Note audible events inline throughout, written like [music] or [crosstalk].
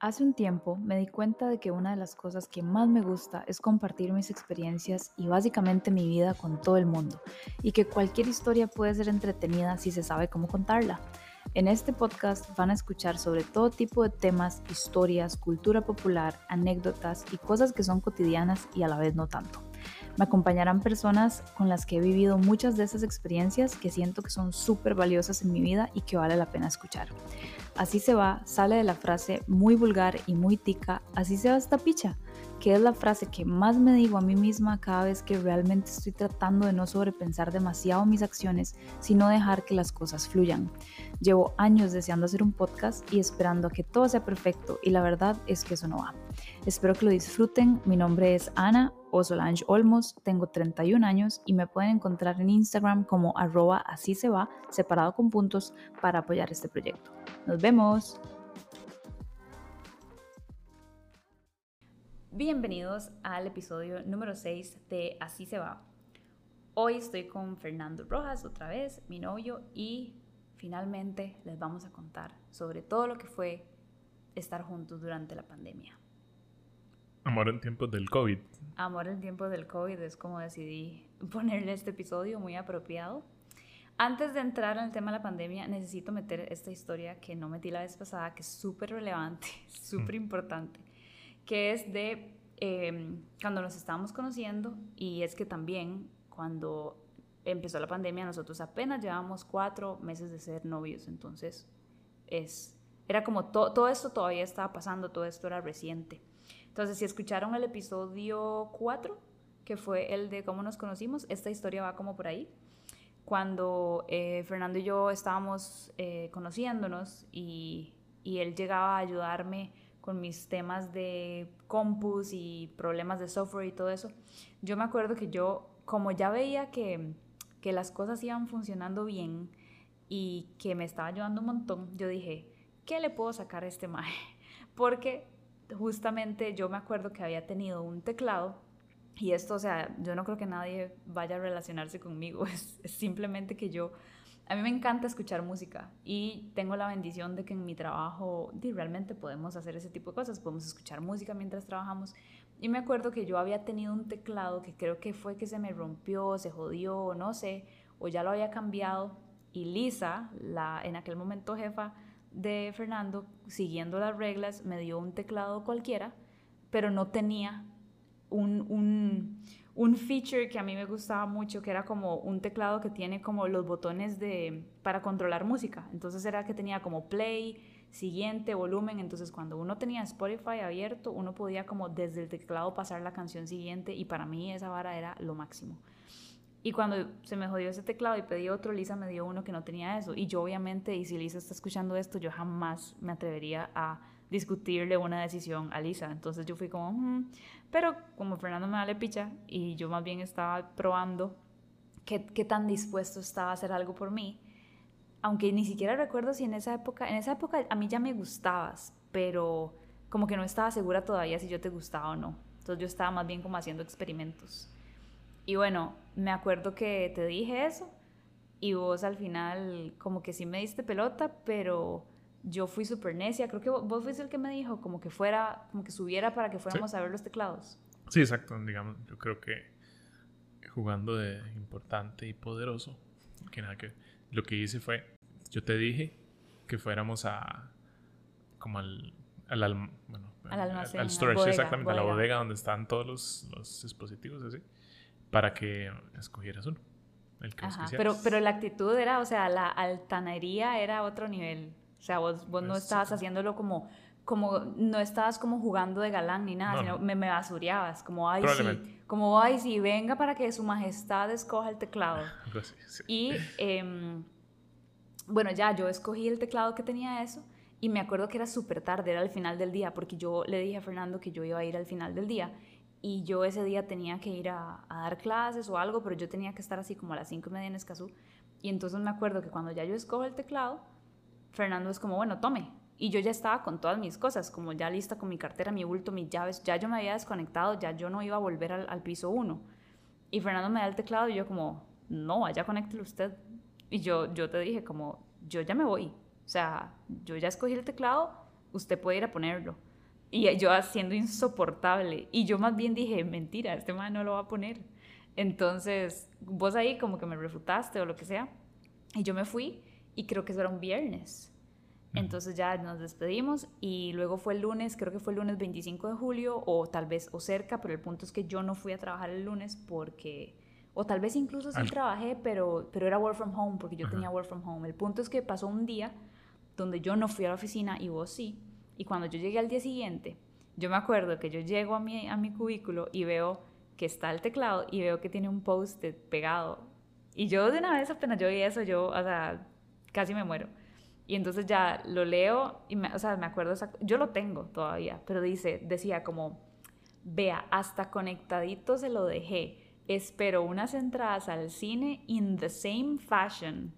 Hace un tiempo me di cuenta de que una de las cosas que más me gusta es compartir mis experiencias y básicamente mi vida con todo el mundo, y que cualquier historia puede ser entretenida si se sabe cómo contarla. En este podcast van a escuchar sobre todo tipo de temas, historias, cultura popular, anécdotas y cosas que son cotidianas y a la vez no tanto. Me acompañarán personas con las que he vivido muchas de esas experiencias que siento que son súper valiosas en mi vida y que vale la pena escuchar. Así se va, sale de la frase muy vulgar y muy tica, así se va esta picha, que es la frase que más me digo a mí misma cada vez que realmente estoy tratando de no sobrepensar demasiado mis acciones, sino dejar que las cosas fluyan. Llevo años deseando hacer un podcast y esperando a que todo sea perfecto y la verdad es que eso no va. Espero que lo disfruten, mi nombre es Ana o Solange Olmos, tengo 31 años y me pueden encontrar en Instagram como arroba así se va, separado con puntos, para apoyar este proyecto. Nos vemos. Bienvenidos al episodio número 6 de Así se va. Hoy estoy con Fernando Rojas otra vez, mi novio, y finalmente les vamos a contar sobre todo lo que fue estar juntos durante la pandemia. Amor en tiempos del COVID. Amor en tiempos del COVID es como decidí ponerle este episodio muy apropiado. Antes de entrar en el tema de la pandemia, necesito meter esta historia que no metí la vez pasada, que es súper relevante, [laughs] súper importante, que es de em, cuando nos estábamos conociendo y es que también cuando empezó la pandemia nosotros apenas llevábamos cuatro meses de ser novios, entonces es, era como todo esto todavía estaba pasando, todo esto era reciente. Entonces si escucharon el episodio 4, que fue el de cómo nos conocimos, esta historia va como por ahí cuando eh, Fernando y yo estábamos eh, conociéndonos y, y, él llegaba a ayudarme con mis temas de compus y problemas de software y todo eso, yo me acuerdo que yo, como ya veía que, que las cosas iban funcionando bien y que me estaba ayudando un montón, yo dije, ¿qué le puedo sacar a este maje? [laughs] Porque justamente yo me acuerdo que había tenido un teclado y esto, o sea, yo no creo que nadie vaya a relacionarse conmigo, [laughs] es, simplemente que yo, a mí me encanta escuchar música y tengo la bendición de que en mi trabajo realmente podemos hacer ese tipo de cosas, podemos escuchar música mientras trabajamos. Y me acuerdo que yo había tenido un teclado que creo que fue que se me rompió, se jodió, no sé, o ya lo había cambiado. Y Lisa, la en aquel momento jefa de Fernando, siguiendo las reglas, me dio un teclado cualquiera, pero no tenía un, un, un, feature que a mí me gustaba mucho, que era como un teclado que tiene como los botones de, para controlar música. Entonces era que tenía como play, siguiente, volumen. Entonces cuando uno tenía Spotify abierto, uno podía como desde el teclado pasar la canción siguiente y para mí esa vara era lo máximo. Y cuando se me jodió ese teclado y pedí otro, Lisa me dio uno que no tenía eso. Y yo obviamente, y si Lisa está escuchando esto, yo jamás me atrevería a discutirle una decisión a Lisa. Entonces yo fui como, mm". pero como Fernando me vale picha y yo más bien estaba probando qué, qué tan dispuesto estaba a hacer algo por mí, aunque ni siquiera recuerdo si en esa época, en esa época a mí ya me gustabas, pero como que no estaba segura todavía si yo te gustaba o no. Entonces yo estaba más bien como haciendo experimentos. Y bueno, me acuerdo que te dije eso y vos al final como que sí me diste pelota, pero yo fui súper necia. Creo que vos, fuiste el que me dijo como que fuera, como que subiera para que fuéramos a ver los teclados. Sí, exacto. Digamos, yo creo que jugando de importante y poderoso, que nada que lo que hice fue, yo te dije que fuéramos a como al al, bueno, al almacén, al, storage, exactamente, a la bodega donde están todos los, los dispositivos así, para que escogieras uno. El que Ajá, pero, pero la actitud era, o sea, la altanería era otro nivel. O sea, vos, vos no estabas haciéndolo como, como, no estabas como jugando de galán ni nada, sino Me, me basureabas, como, ay, sí, como, ay, sí, venga para que su majestad escoja el teclado. [laughs] Y, em, bueno, ya, yo escogí el teclado que tenía eso, y me acuerdo que era súper tarde, era al final del día, porque yo le dije a Fernando que yo iba a ir al final del día, y yo ese día tenía que ir a, dar clases o algo, pero yo tenía que estar así como a las cinco y media en Escazú, y entonces me acuerdo que cuando ya yo escojo el teclado, Fernando es como, bueno, tome. Y yo ya estaba con todas mis cosas, como ya lista con mi cartera, mi bulto, mis llaves, ya yo me había desconectado, ya yo no iba a volver al, piso 1. Y Fernando me da el teclado y yo como, no, vaya, conéctelo usted. Y yo, yo te dije como, yo ya me voy. O sea, yo ya escogí el teclado, usted puede ir a ponerlo. Y yo haciendo insoportable. Y yo más bien dije, mentira, este man no lo va a poner. Entonces, vos ahí como que me refutaste o lo que sea. Y yo me fui y creo que eso era un viernes. Entonces ya nos despedimos y luego fue el lunes, creo que fue el lunes 25 de julio o tal vez o cerca, pero el punto es que yo no fui a trabajar el lunes porque, o tal vez incluso sí trabajé, pero, pero era work from home porque yo tenía work from home. El punto es que pasó un día donde yo no fui a la oficina y vos sí. Y cuando yo llegué al día siguiente, yo me acuerdo que yo llego a mi, a mi cubículo y veo que está el teclado y veo que tiene un post-it pegado. Y yo de una vez apenas yo vi eso, yo, o sea, casi me muero. Y entonces ya lo leo y, me, o sea, me acuerdo, yo lo tengo todavía, pero dice, decía como, vea, hasta conectadito se lo dejé. Espero unas entradas al cine in the same fashion.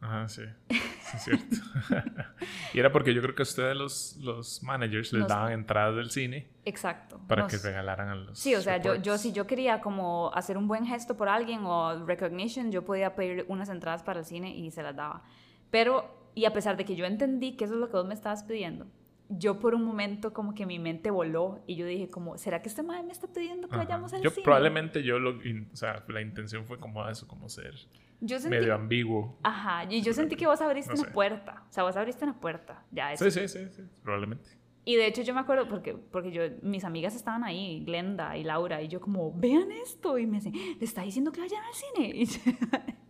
Ajá, sí, es cierto. [laughs] y era porque yo creo que a ustedes los, los managers les daban entradas del cine. Exacto. Para que regalaran a los Sí, o sea, yo, yo si yo quería como hacer un buen gesto por alguien o recognition, yo podía pedir unas entradas para el cine y se las daba. Pero y a pesar de que yo entendí que eso es lo que vos me estabas pidiendo, yo por un momento como que mi mente voló y yo dije como, ¿será que este madre me está pidiendo que vayamos al yo, cine? Probablemente yo lo, o sea, la intención fue como eso, como ser medio ambiguo. Ajá, y yo sentí que vos abriste una puerta, o sea, vos abriste una puerta, ya. Sí, sí, sí, sí, probablemente. Y de hecho yo me acuerdo porque, porque yo, mis amigas estaban ahí, Glenda y Laura, y yo como, vean esto, y me dicen, ¿le está diciendo que vayan al cine? Y [laughs] yo,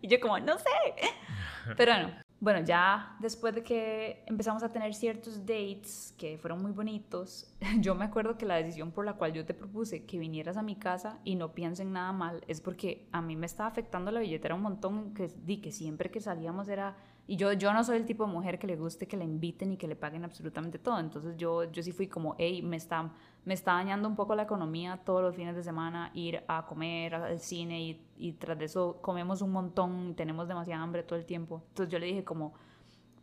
y yo como, no sé. Pero bueno, bueno, ya después de que empezamos a tener ciertos dates que fueron muy bonitos, [laughs] yo me acuerdo que la decisión por la cual yo te propuse que vinieras a mi casa y no piensen nada mal es porque a mí me estaba afectando la billetera un montón, que di que siempre que salíamos era y yo, yo no soy el tipo de mujer que le guste que le inviten y que le paguen absolutamente todo. Entonces yo, yo sí fui como, hey, me está, me está dañando un poco la economía todos los fines de semana ir a comer al cine y, y tras de eso comemos un montón, tenemos demasiada hambre todo el tiempo. Entonces yo le dije como,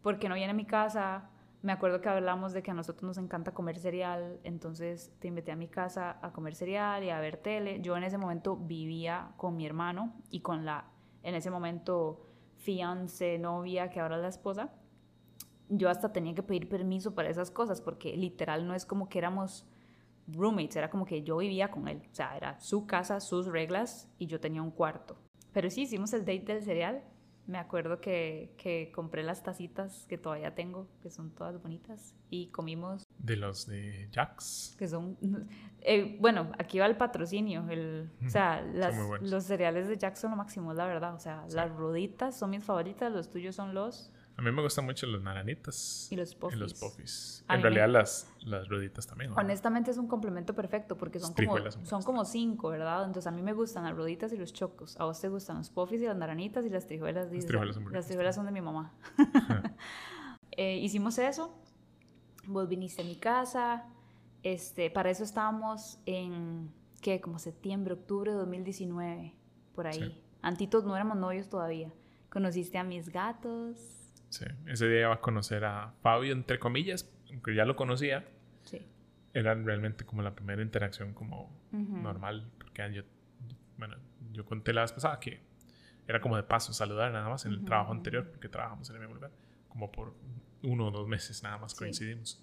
¿por qué no viene a mi casa? Me acuerdo que hablamos de que a nosotros nos encanta comer cereal, entonces te invité a mi casa a comer cereal y a ver tele. Yo en ese momento vivía con mi hermano y con la, en ese momento fiance, novia, que ahora es la esposa, yo hasta tenía que pedir permiso para esas cosas, porque literal no es como que éramos roommates, era como que yo vivía con él, o sea, era su casa, sus reglas y yo tenía un cuarto. Pero sí, hicimos el date del cereal. Me acuerdo que, que compré las tacitas que todavía tengo, que son todas bonitas, y comimos de los de Jax. Que son. Eh, bueno, aquí va el patrocinio. El, o sea, los cereales de Jax son lo máximo, la verdad. O sea, las roditas son mis favoritas, los tuyos son los. A mí me gustan mucho los naranitas. Y los puffis. Y los puffis. En realidad, las, las roditas también. Honestamente, es un complemento perfecto porque son como, son como cinco, ¿verdad? Entonces, a mí me gustan las roditas y los chocos. A vos te gustan los puffis y las naranitas y las trijuelas. Las trijuelas son, las trijuelas son de mi mamá. [laughs] [laughs] eh, hicimos eso vos viniste a mi casa, este, para eso estábamos en, ¿qué? Como septiembre, octubre de 2019, por ahí. Antitos no éramos novios todavía. Conociste a mis gatos. Sí, ese día iba a conocer a Fabio, entre comillas, aunque ya lo conocía. Sí. Era realmente como la primera interacción como normal, porque yo, bueno, yo conté la vez pasada que era como de paso saludar nada más en el trabajo anterior, porque trabajamos en el mismo lugar, como por uno o dos meses nada más coincidimos.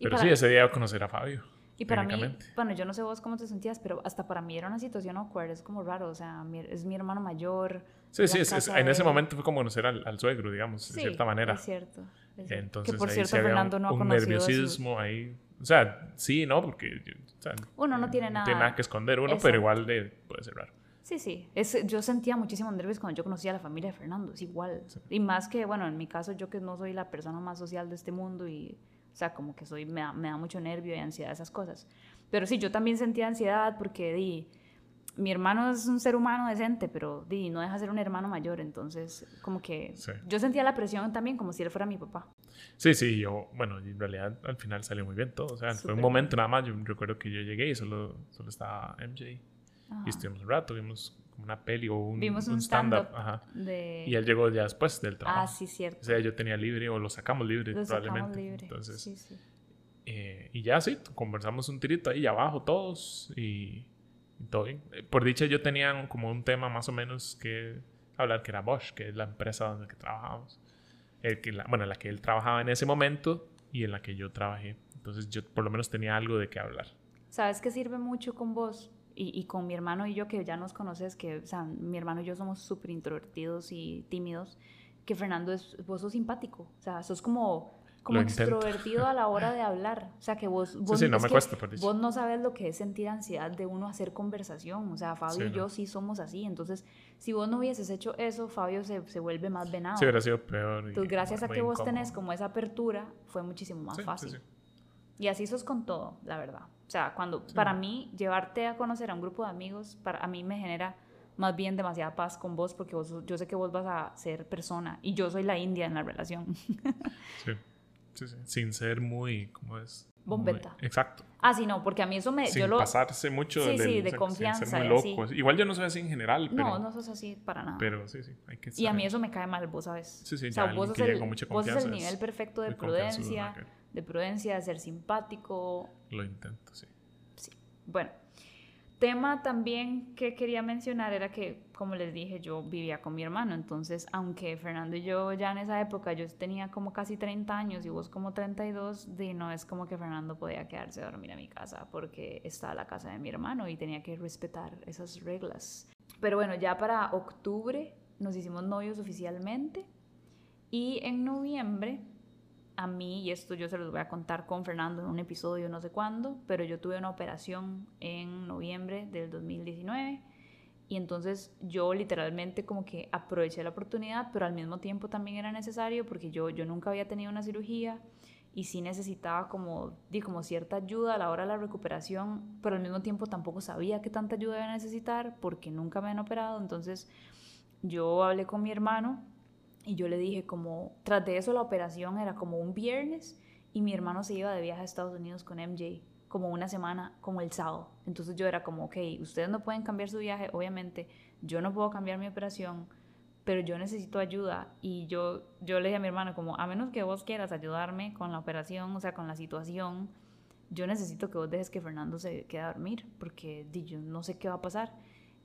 Pero sí, ese día iba a conocer a Fabio. Y para mí, bueno, yo no sé vos cómo te sentías, pero hasta para mí era una situación awkward, es como raro, o sea, es mi hermano mayor. Sí, sí, en ese momento fue como conocer al, suegro, digamos, de cierta manera. Es cierto. Es cierto. Entonces, que por cierto, Fernando no ha un nerviosismo ahí. O sea, sí, ¿no? Porque uno no tiene nada. No tiene nada que esconder uno, pero igual de, puede ser raro. Sí, sí. Es, yo sentía muchísimos nervios cuando yo conocía a la familia de Fernando, es igual. Y más que, bueno, en mi caso, yo que no soy la persona más social de este mundo y, o sea, como que soy, me da, me da mucho nervio y ansiedad, esas cosas. Pero sí, yo también sentía ansiedad porque, di, mi hermano es un ser humano decente, pero di, no deja de ser un hermano mayor, entonces como que yo sentía la presión también como si él fuera mi papá. Sí, sí, yo, bueno, en realidad al final salió muy bien todo, o sea, fue un momento nada más, yo recuerdo que yo llegué y solo, solo estaba MJ y estuvimos un rato, vimos como una peli o un, Vimos un, stand-up. de... Y él llegó ya después del trabajo. Ah, sí, cierto. O sea, yo tenía libre o lo sacamos libre lo probablemente. Sacamos libre. Entonces, sí, sí. Eh, y ya sí, conversamos un tirito ahí abajo todos y, todo bien. Eh, por dicha yo tenía como un tema más o menos que hablar, que era Bosch, que es la empresa donde que trabajamos. El que bueno, la que él trabajaba en ese momento y en la que yo trabajé. Entonces yo por lo menos tenía algo de qué hablar. ¿Sabes qué sirve mucho con vos? Y, y con mi hermano y yo, que ya nos conoces, que, o sea, mi hermano y yo somos súper introvertidos y tímidos, que Fernando es, vos sos simpático, o sea, sos como, como extrovertido a la hora de hablar, o sea, que vos, vos, sí, sí, no me cuesta, vos no sabes lo que es sentir ansiedad de uno hacer conversación, o sea, Fabio y yo sí somos así, entonces, si vos no hubieses hecho eso, Fabio se, se vuelve más venado. Sí, hubiera sido peor. Entonces, gracias a que vos tenés como esa apertura, fue muchísimo más fácil. Y así sos con todo, la verdad. O sea, cuando para mí llevarte a conocer a un grupo de amigos, para a mí me genera más bien demasiada paz con vos porque vos, yo sé que vos vas a ser persona y yo soy la india en la relación. [laughs] sí, sí, sí. Sin ser muy, ¿cómo es? Bombeta. exacto. Ah, sí, no, porque a mí eso me... Sin yo lo, pasarse mucho sí, sí, de confianza. Sin ser muy loco. Igual yo no soy así en general, pero... No, no sos así para nada. Pero sí, sí, hay que Y a mí eso me cae mal, vos sabes. Sí, sí, o sea, vos, sos el, mucha vos sos el nivel perfecto de prudencia, de prudencia, de ser simpático. Lo intento, sí. Sí. Bueno, tema también que quería mencionar era que, como les dije, yo vivía con mi hermano, entonces, aunque Fernando y yo ya en esa época, yo tenía como casi 30 años y vos como 32, de no es como que Fernando podía quedarse a dormir a mi casa porque estaba la casa de mi hermano y tenía que respetar esas reglas. Pero bueno, ya para octubre nos hicimos novios oficialmente y en noviembre a mí, y esto yo se los voy a contar con Fernando en un episodio no sé cuándo, pero yo tuve una operación en noviembre del 2019 y entonces yo literalmente como que aproveché la oportunidad, pero al mismo tiempo también era necesario porque yo, yo nunca había tenido una cirugía y sí necesitaba como, di, como cierta ayuda a la hora de la recuperación, pero al mismo tiempo tampoco sabía qué tanta ayuda iba a necesitar porque nunca me han operado, entonces yo hablé con mi hermano y yo le dije como, tras de eso la operación era como un viernes y mi hermano se iba de viaje a Estados Unidos con MJ como una semana, como el sábado. Entonces yo era como, ok, ustedes no pueden cambiar su viaje, obviamente, yo no puedo cambiar mi operación, pero yo necesito ayuda. Y yo, yo le dije a mi hermano como, a menos que vos quieras ayudarme con la operación, o sea, con la situación, yo necesito que vos dejes que Fernando se quede a dormir, porque yo no sé qué va a pasar.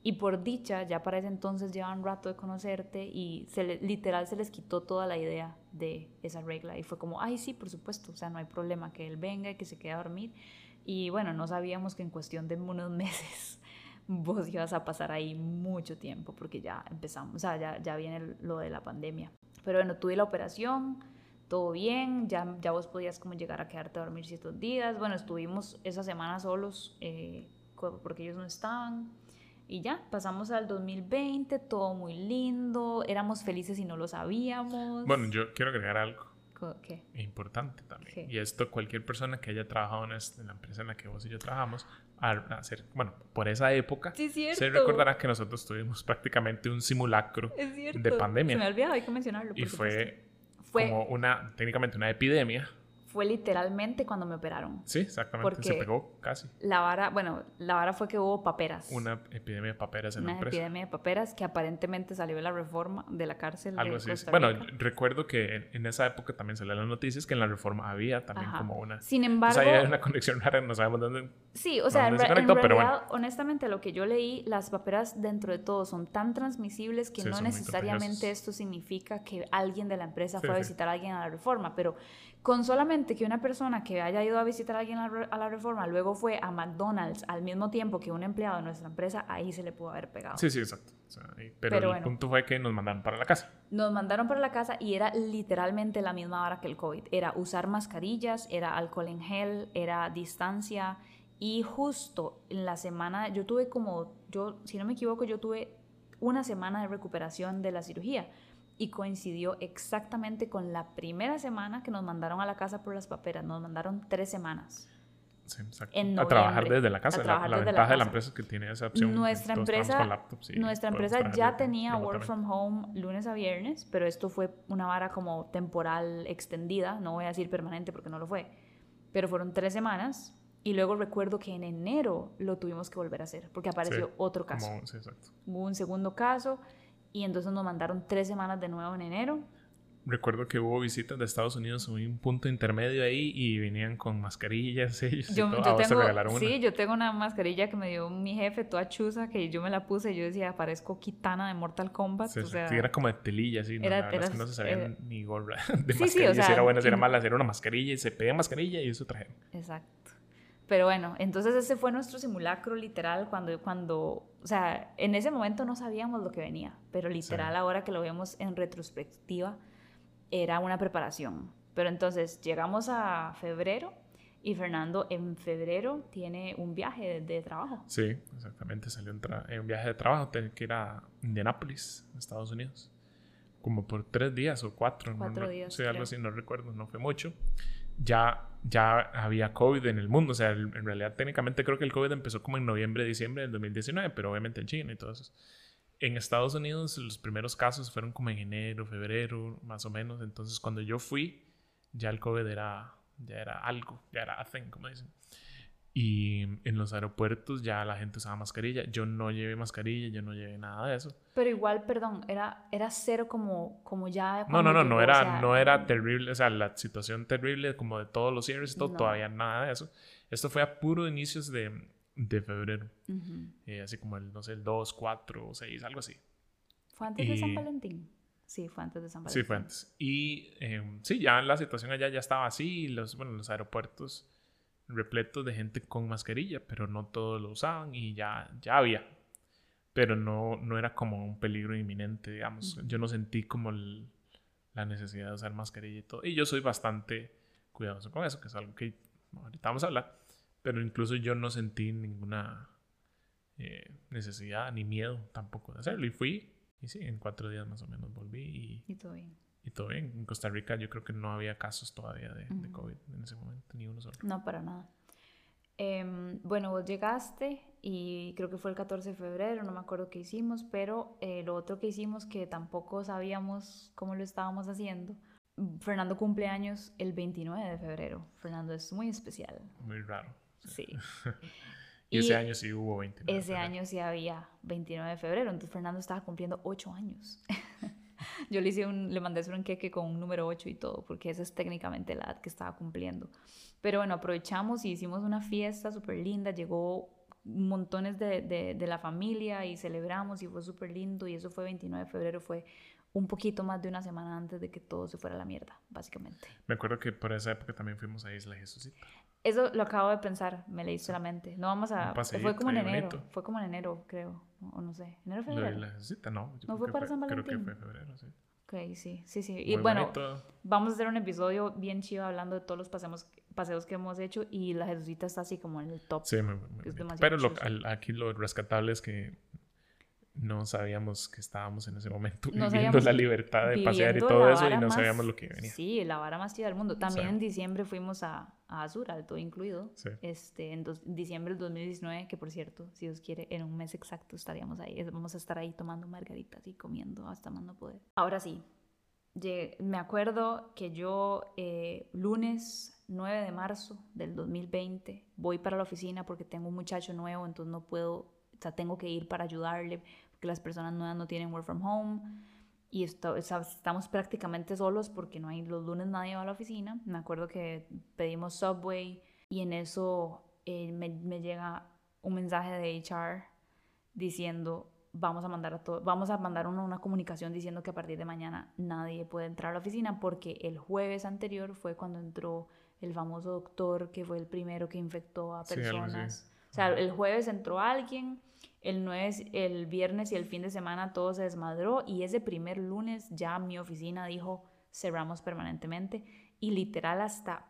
Y por dicha, ya para ese entonces llevan rato de conocerte y se le, literal se les quitó toda la idea de esa regla. Y fue como, ay, sí, por supuesto, o sea, no hay problema que él venga y que se quede a dormir. Y bueno, no sabíamos que en cuestión de unos [laughs] meses vos ibas a pasar ahí mucho tiempo porque ya empezamos, o sea, ya, ya viene lo de la pandemia. Pero bueno, tuve la operación, todo bien, ya, ya vos podías como llegar a quedarte a dormir ciertos días. Bueno, estuvimos esa semana solos eh, porque ellos no estaban. Y ya, pasamos al 2020, todo muy lindo, éramos felices y no lo sabíamos. Bueno, yo quiero agregar algo. ¿Qué? Importante también. Y esto cualquier persona que haya trabajado en, la empresa en la que vos y yo trabajamos, hacer, bueno, por esa época, se recordará que nosotros tuvimos [laughs] prácticamente un simulacro de pandemia. Se me olvidaba, hay que mencionarlo. y fue, fue como una, técnicamente una epidemia fue literalmente cuando me operaron. Sí, exactamente. Porque se pegó casi. La vara, bueno, la vara fue que hubo paperas. Una epidemia de paperas en la empresa. Una epidemia de paperas que aparentemente salió de la reforma de la cárcel Algo de así. Bueno, recuerdo que en, esa época también salían las noticias que en la reforma había también como una... Sin embargo... O sea, hay una conexión rara, no sabemos dónde... Sí, o sea, en, realidad, honestamente, lo que yo leí, las paperas dentro de todo son tan transmisibles que no necesariamente esto significa que alguien de la empresa fue a visitar a alguien a la reforma, pero con solamente que una persona que haya ido a visitar a alguien a la reforma luego fue a McDonald's al mismo tiempo que un empleado de nuestra empresa, ahí se le pudo haber pegado. Sí, sí, exacto. pero, el punto fue que nos mandaron para la casa. Nos mandaron para la casa y era literalmente la misma hora que el COVID. Era usar mascarillas, era alcohol en gel, era distancia. Y justo en la semana, yo tuve como, yo, si no me equivoco, yo tuve una semana de recuperación de la cirugía y coincidió exactamente con la primera semana que nos mandaron a la casa por las paperas. Nos mandaron tres semanas. Sí, exacto. a trabajar desde la casa. La, la, ventaja de la empresa es que tiene esa opción. Nuestra empresa, nuestra empresa ya tenía work from home lunes a viernes, pero esto fue una vara como temporal extendida, no voy a decir permanente porque no lo fue, pero fueron tres semanas y luego recuerdo que en enero lo tuvimos que volver a hacer porque apareció otro caso. sí, exacto. Hubo un segundo caso y entonces nos mandaron tres semanas de nuevo en enero. recuerdo que hubo visitas de Estados Unidos en un punto intermedio ahí y venían con mascarillas [laughs] ellos Yo, y todo. yo Ah, tengo, una. sí, yo tengo una mascarilla que me dio mi jefe, toda chusa, que yo me la puse y yo decía, parezco Kitana de Mortal Kombat. Sí, o sea, sí, era como de telilla, sí. no, era- la verdad es que era- no se sabían era- ni gorra [laughs] de Sí, sí, o si sea, era buena, si era mala, era una mascarilla y se pedían mascarilla y eso trajeron. Exacto. Pero bueno, entonces ese fue nuestro simulacro literal cuando, cuando, o sea, en ese momento no sabíamos lo que venía, pero literal Sí. ahora que lo vemos en retrospectiva, era una preparación. Pero entonces llegamos a febrero y Fernando en febrero tiene un viaje de, de trabajo. Sí, exactamente. Salió un, tra- en un viaje de trabajo, tenía que ir a Indianapolis, Estados Unidos. Como por tres días o cuatro. no Cuatro re- días, Sí, algo así, no recuerdo, no fue mucho. Ya, ya había COVID en el mundo. O sea, el- en realidad, técnicamente creo que el COVID empezó como en noviembre, diciembre del 2019, pero obviamente en China y todo eso. En Estados Unidos, los primeros casos fueron como en enero, febrero, más o menos. Entonces, cuando yo fui, ya el COVID era, ya era algo, ya era a thing, como dicen. Y en los aeropuertos ya la gente usaba mascarilla. Yo no llevé mascarilla, yo no llevé nada de eso. Pero igual, perdón, era, era cero como, como ya... No, no, no, no llegó, o era, sea, no era terrible, o sea, la situación terrible como de todos los cierres y todo, No. todavía nada de eso. Esto fue a puro inicios de, de febrero, ujú. eh, así como el, no sé, el 2, 4 o 6, algo así. ¿Fue antes de San Y- Valentín? Sí, fue antes de San Valentín. Sí, fue antes. Y eh, sí, ya la situación allá ya estaba así, y los, bueno, los aeropuertos repletos de gente con mascarilla, pero no todos lo usaban y ya, ya había. Pero no, no era como un peligro inminente, digamos. Yo no sentí como el- la necesidad de usar mascarilla y todo. Y yo soy bastante cuidadoso con eso, que es algo que ahorita vamos a hablar. Pero incluso yo no sentí ninguna eh, necesidad ni miedo tampoco de hacerlo. Y fui, y sí, en cuatro días más o menos volví y Y todo bien. Y todo bien. En Costa Rica yo creo que no había casos todavía de. COVID en ese momento, ni uno solo. No, para nada. Em, bueno, vos llegaste y creo que fue el 14 de febrero, no me acuerdo qué hicimos, pero eh, lo otro que hicimos que tampoco sabíamos cómo lo estábamos haciendo. Fernando cumple años el 29 de febrero. Fernando es muy especial. Muy raro. Sí. [laughs] Y, ese año sí hubo 29. Ese año sí había 29 de febrero, entonces Fernando estaba cumpliendo 8 años. [laughs] Yo le hice un, le mandé un queque con un número 8 y todo, porque esa es técnicamente la edad que estaba cumpliendo. Pero bueno, aprovechamos y hicimos una fiesta súper linda, llegó montones de, de, de la familia y celebramos y fue súper lindo y eso fue 29 de febrero, fue un poquito más de una semana antes de que todo se fuera a la mierda, básicamente. Me acuerdo que por esa época también fuimos a Isla Jesucita. Eso lo acabo de pensar, me leí solamente. No vamos a... Paseíto Fue como en enero, bonito. fue como en enero, creo, o no sé. ¿Enero febrero? Isla Jesucita, no. yo ¿No fue para San Creo que Valentín? fue febrero, sí. Ok, sí, sí, sí. Y Muy bueno, bonito. vamos a hacer un episodio bien chido hablando de todos los paseos, paseos que hemos hecho y la Jesucita está así como en el top. Sí, muy, muy demasiado Pero lo- al- aquí lo rescatable es que no sabíamos que estábamos en ese momento No viviendo la libertad de pasear y todo eso y no más- sabíamos lo que venía. Sí, la vara más chida del mundo. También en diciembre fuimos a, a Azura, todo incluido. Sí. Este, en dos- diciembre del 2019, que por cierto, si Dios quiere, en un mes exacto estaríamos ahí. Vamos a estar ahí tomando margaritas y comiendo hasta más no poder. Ahora sí, lle- me acuerdo que yo eh, lunes 9 de marzo del 2020 voy para la oficina porque tengo un muchacho nuevo, entonces no puedo, o sea, tengo que ir para ayudarle porque las personas nuevas no tienen work from home y esto- o sea, estamos prácticamente solos porque no hay los lunes nadie va a la oficina. Me acuerdo que pedimos Subway y en eso eh, me, me llega un mensaje de HR diciendo vamos a mandar a todo, vamos a mandar una, una comunicación diciendo que a partir de mañana nadie puede entrar a la oficina porque el jueves anterior fue cuando entró el famoso doctor que fue el primero que infectó a Sí, personas. O sea, el jueves entró alguien, el, nueve, el viernes y el fin de semana todo se desmadró y ese primer lunes ya mi oficina dijo cerramos permanentemente y literal hasta,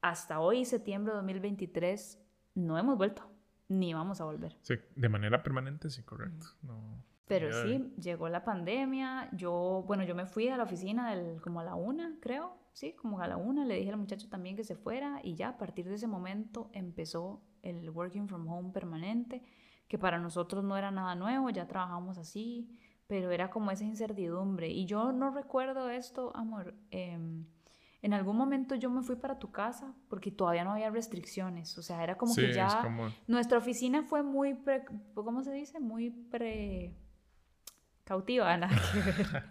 hasta hoy, septiembre de 2023, no hemos vuelto ni vamos a volver. Sí, de manera permanente, sí, correcto. No, Pero sí, llegó la pandemia, yo, bueno, yo me fui a la oficina del, como a la una, creo, sí, como a la una, le dije al muchacho también que se fuera y ya a partir de ese momento empezó el working from home permanente, que para nosotros no era nada nuevo, ya trabajamos así, pero era como esa incertidumbre. Y yo no recuerdo esto, amor, em, en algún momento yo me fui para tu casa porque todavía no había restricciones, o sea, era como sí, que ya... como... Nuestra oficina fue muy, pre- ¿cómo se dice? Muy pre... cautiva, nada que [laughs] ver.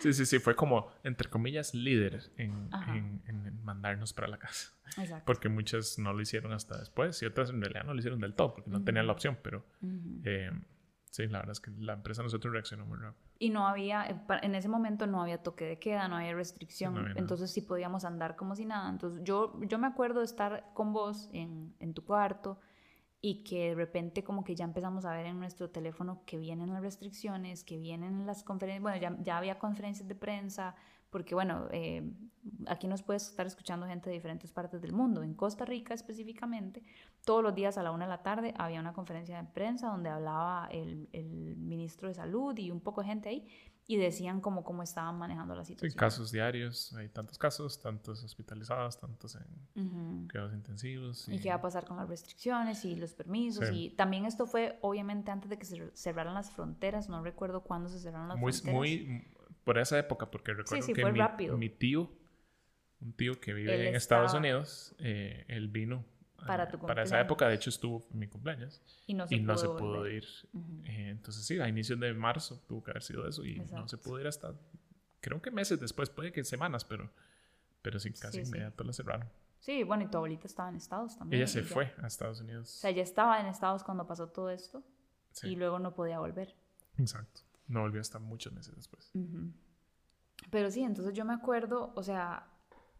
sí, sí, sí, fue como, entre comillas, líder en, en, en, mandarnos para la casa. Exacto. Porque muchas no lo hicieron hasta después y otras en realidad no lo hicieron del todo porque no tenían la opción, pero eh, sí, la verdad es que la empresa nosotros reaccionó muy rápido. Y no había, eh, en ese momento no había toque de queda, no había restricción, entonces sí podíamos andar como si nada. Entonces yo, yo me acuerdo de estar con vos en, en tu cuarto y que de repente como que ya empezamos a ver en nuestro teléfono que vienen las restricciones, que vienen las conferencias, bueno, ya, ya había conferencias de prensa, porque bueno, eh, aquí nos puedes estar escuchando gente de diferentes partes del mundo. En Costa Rica específicamente, todos los días a la una de la tarde había una conferencia de prensa donde hablaba el, el ministro de Salud y un poco de gente ahí y decían como cómo estaban manejando la situación. Sí, casos diarios, hay tantos casos, tantos hospitalizados, tantos en cuidados intensivos. Y... qué va a pasar con las restricciones y los permisos. Y también esto fue obviamente antes de que se cerraran las fronteras, no recuerdo cuándo se cerraron las muy, fronteras. Muy por esa época, porque recuerdo que mi, mi, tío, un tío que vive en Estados Unidos, eh, él vino para, tu para esa época, de hecho, estuvo mi cumpleaños. Y no se, y pudo, no se pudo, ir. Eh, entonces, sí, a inicios de marzo tuvo que haber sido eso y no se pudo ir hasta, creo que meses después, puede que semanas, pero, pero sí, casi inmediato lo cerraron. Sí, bueno, y tu abuelita estaba en Estados también. Ella se fue a Estados Unidos. O sea, ella estaba en Estados cuando pasó todo esto y luego no podía volver. Exacto. No volvió hasta muchos meses después. Pero sí, entonces yo me acuerdo, o sea,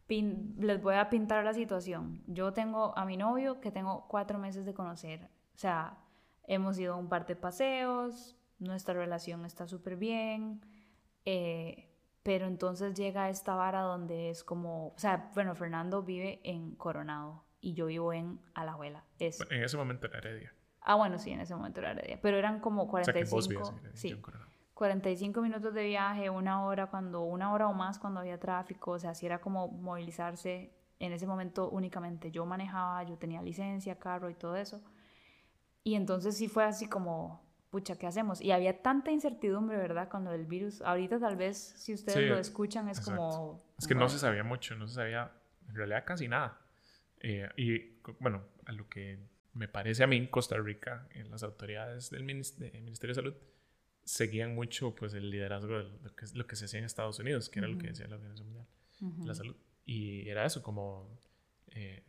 les voy a pintar la situación. Yo tengo a mi novio que tengo cuatro meses de conocer. O sea, hemos ido a un par de paseos, nuestra relación está súper bien. Eh, pero entonces llega esta vara donde es como, o sea, bueno, Fernando vive en Coronado y yo vivo en Alajuela. Es, en ese momento era Heredia. Ah, bueno, sí, en ese momento era Heredia, pero eran como 45. O sea, que vos sí, en Coronado. 45 minutos de viaje, una hora cuando una hora o más cuando había tráfico, o sea, si era como movilizarse en ese momento únicamente yo manejaba, yo tenía licencia, carro y todo eso. Y entonces sí fue así como, pucha, ¿qué hacemos? Y había tanta incertidumbre, ¿verdad? Cuando el virus, ahorita tal vez si ustedes lo escuchan es como... Es que no se sabía mucho, no se sabía en realidad casi nada. Eh, y bueno, a lo que me parece a mí, Costa Rica, en las autoridades del Ministerio de Salud, seguían mucho pues el liderazgo de lo que, lo que se hacía en Estados Unidos, que era lo que decía la Organización Mundial de la Salud. Y era eso, como eh,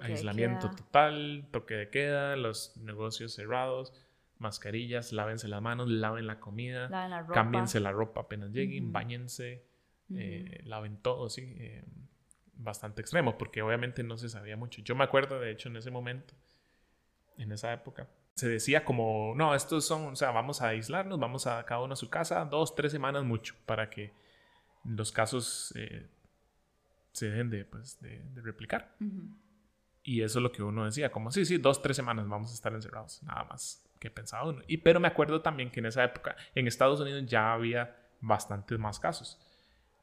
aislamiento total, toque de queda, los negocios cerrados, mascarillas, lávense las manos, laven la comida, la cámbiense la ropa apenas lleguen, bañense, eh, laven todo, sí. Eh, bastante extremo, porque obviamente no se sabía mucho. Yo me acuerdo, de hecho, en ese momento, en esa época, se decía como, no, estos son, o sea, vamos a aislarnos, vamos a cada uno a su casa, dos, tres semanas mucho, para que los casos eh, se dejen de, pues, de, replicar. Y eso es lo que uno decía, como, sí, sí, dos, tres semanas vamos a estar encerrados, nada más que pensaba uno. Y, pero me acuerdo también que en esa época, en Estados Unidos ya había bastantes más casos.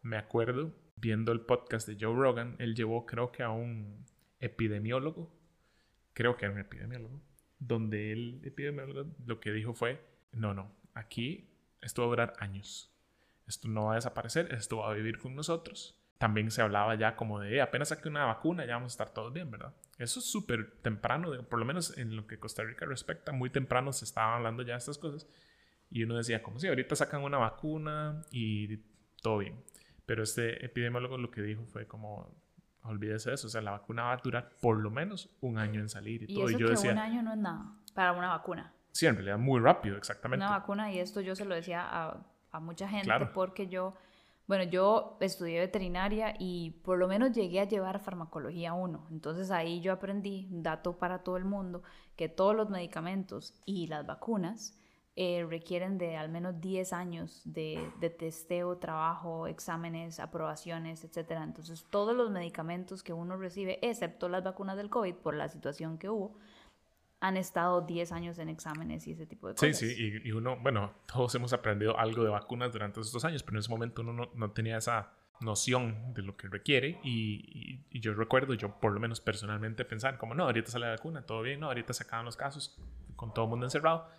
Me acuerdo viendo el podcast de Joe Rogan, él llevó creo que a un epidemiólogo, creo que era un epidemiólogo, donde epidemiólogo lo que dijo fue, no, no, aquí esto va a durar años. Esto no va a desaparecer, esto va a vivir con nosotros. También se hablaba ya como de, apenas saque una vacuna, ya vamos a estar todos bien, ¿verdad? Eso es súper temprano, por lo menos en lo que Costa Rica respecta, muy temprano se estaban hablando ya de estas cosas. Y uno decía, como si ahorita sacan una vacuna y todo bien. Pero este epidemiólogo lo que dijo fue como, olvídese de eso. O sea, la vacuna va a durar por lo menos un año en salir y, todo. y yo que decía, un año no es nada para una vacuna. Sí, en realidad muy rápido, exactamente. Una vacuna, y esto yo se lo decía a, a mucha gente porque yo, bueno, yo estudié veterinaria y por lo menos llegué a llevar farmacología 1. Entonces ahí yo aprendí, un dato para todo el mundo, que todos los medicamentos y las vacunas eh, requieren de al menos 10 años de, de, testeo, trabajo, exámenes, aprobaciones, etc. Entonces, todos los medicamentos que uno recibe, excepto las vacunas del COVID, por la situación que hubo, han estado 10 años en exámenes y ese tipo de cosas. Sí, sí, y, uno, bueno, todos hemos aprendido algo de vacunas durante estos años, pero en ese momento uno no, no tenía esa noción de lo que requiere y, y, yo recuerdo, yo por lo menos personalmente pensar como, no, ahorita sale la vacuna, todo bien, no, ahorita se acaban los casos con todo el mundo encerrado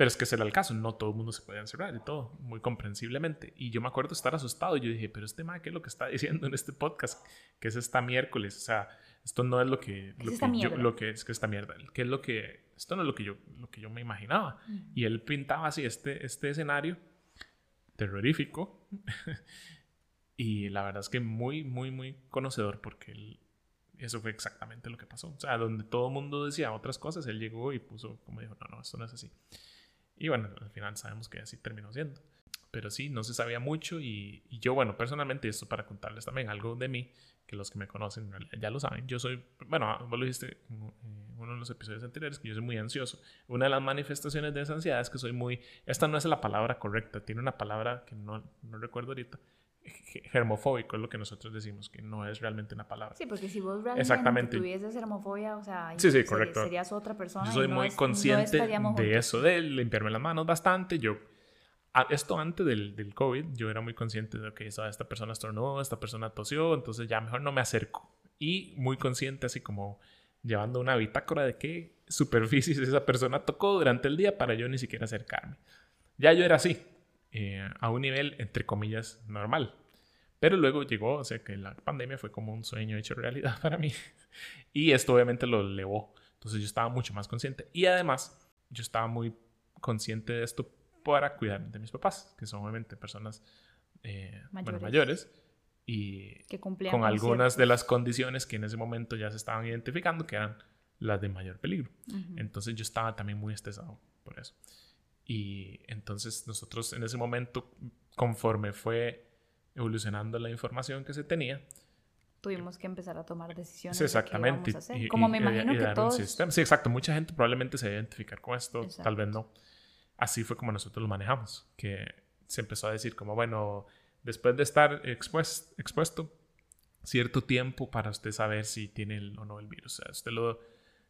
pero es que ese era el caso, no todo el mundo se podía encerrar y todo, muy comprensiblemente. Y yo me acuerdo estar asustado y yo dije, pero este ma, ¿qué es lo que está [laughs] diciendo en este podcast? Que es esta miércoles, o sea, esto no es lo que, lo que yo, lo que es que esta mierda, es lo que, esto no es lo que yo, lo que yo me imaginaba. Y él pintaba así este, este escenario terrorífico. [laughs] y la verdad es que muy, muy, muy conocedor porque eso fue exactamente lo que pasó. O sea, donde todo el mundo decía otras cosas, él llegó y puso, como dijo, no, no, esto no es así. Y bueno, al final sabemos que así terminó siendo. Pero sí, no se sabía mucho y, y yo, bueno, personalmente, esto para contarles también algo de mí, que los que me conocen ya lo saben. Yo soy, bueno, vos lo dijiste en uno de los episodios anteriores, que yo soy muy ansioso. Una de las manifestaciones de esa ansiedad es que soy muy, esta no es la palabra correcta, tiene una palabra que no, no recuerdo ahorita, germofóbico es lo que nosotros decimos, que no es realmente una palabra. Sí, porque si vos realmente Exactamente. tuvieses germofobia, o sea, sí, sí, correcto. serías otra persona. Yo soy muy consciente de eso, de limpiarme las manos bastante. Yo, esto antes del, del COVID, yo era muy consciente de que esta persona estornudó, esta persona tosió, entonces ya mejor no me acerco. Y muy consciente, así como llevando una bitácora de qué superficies [laughs] esa persona tocó durante el día para yo ni siquiera acercarme. Ya yo era así, eh, a un nivel, entre comillas, normal. Pero luego llegó, o sea que la pandemia fue como un sueño hecho realidad [laughs] para mí. y esto obviamente lo elevó. Entonces yo estaba mucho más consciente. Y además, yo estaba muy consciente de esto para cuidar de mis papás, que son obviamente personas eh, mayores. mayores y con algunas de las condiciones que en ese momento ya se estaban identificando, que eran las de mayor peligro. Entonces yo estaba también muy estresado por eso. Y entonces nosotros en ese momento, conforme fue evolucionando la información que se tenía, tuvimos que empezar a tomar decisiones. Sí, exactamente. Como me imagino que todos... Sí, exacto. Mucha gente probablemente se va a identificar con esto, tal vez no. Así fue como nosotros lo manejamos, que se empezó a decir como, bueno, después de estar expuesto cierto tiempo para usted saber si tiene el, o no el virus. O sea, usted lo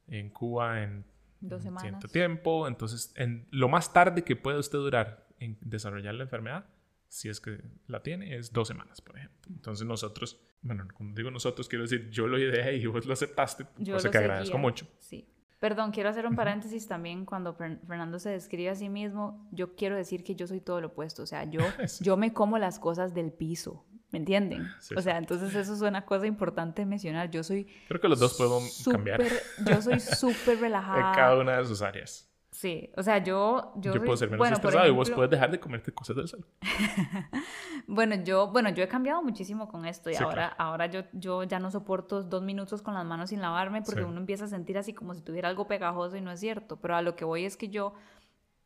en Cuba en Dos semanas. cierto tiempo, entonces en lo más tarde que puede usted durar en desarrollar la enfermedad, si es que la tiene, es dos semanas, por ejemplo. Entonces nosotros, bueno, como digo nosotros, quiero decir, yo lo ideé y vos lo aceptaste, yo cosa que agradezco mucho. Sí. Perdón, quiero hacer un paréntesis también. Cuando Fernando se describe a sí mismo, yo quiero decir que yo soy todo lo opuesto. O sea, yo, [laughs] yo me como las cosas del piso. ¿Me entienden? o sea, entonces eso es una cosa importante mencionar. Yo soy... Creo que los dos podemos cambiar. Yo soy [laughs] súper relajada. en cada una de sus áreas. Sí, o sea, yo... Yo, puedo ser menos estresado y vos puedes dejar de comerte cosas del sal. [laughs] bueno, yo, bueno, yo he cambiado muchísimo con esto y ahora, ahora yo, yo ya no soporto dos minutos con las manos sin lavarme porque uno empieza a sentir así como si tuviera algo pegajoso y no es cierto. Pero a lo que voy es que yo,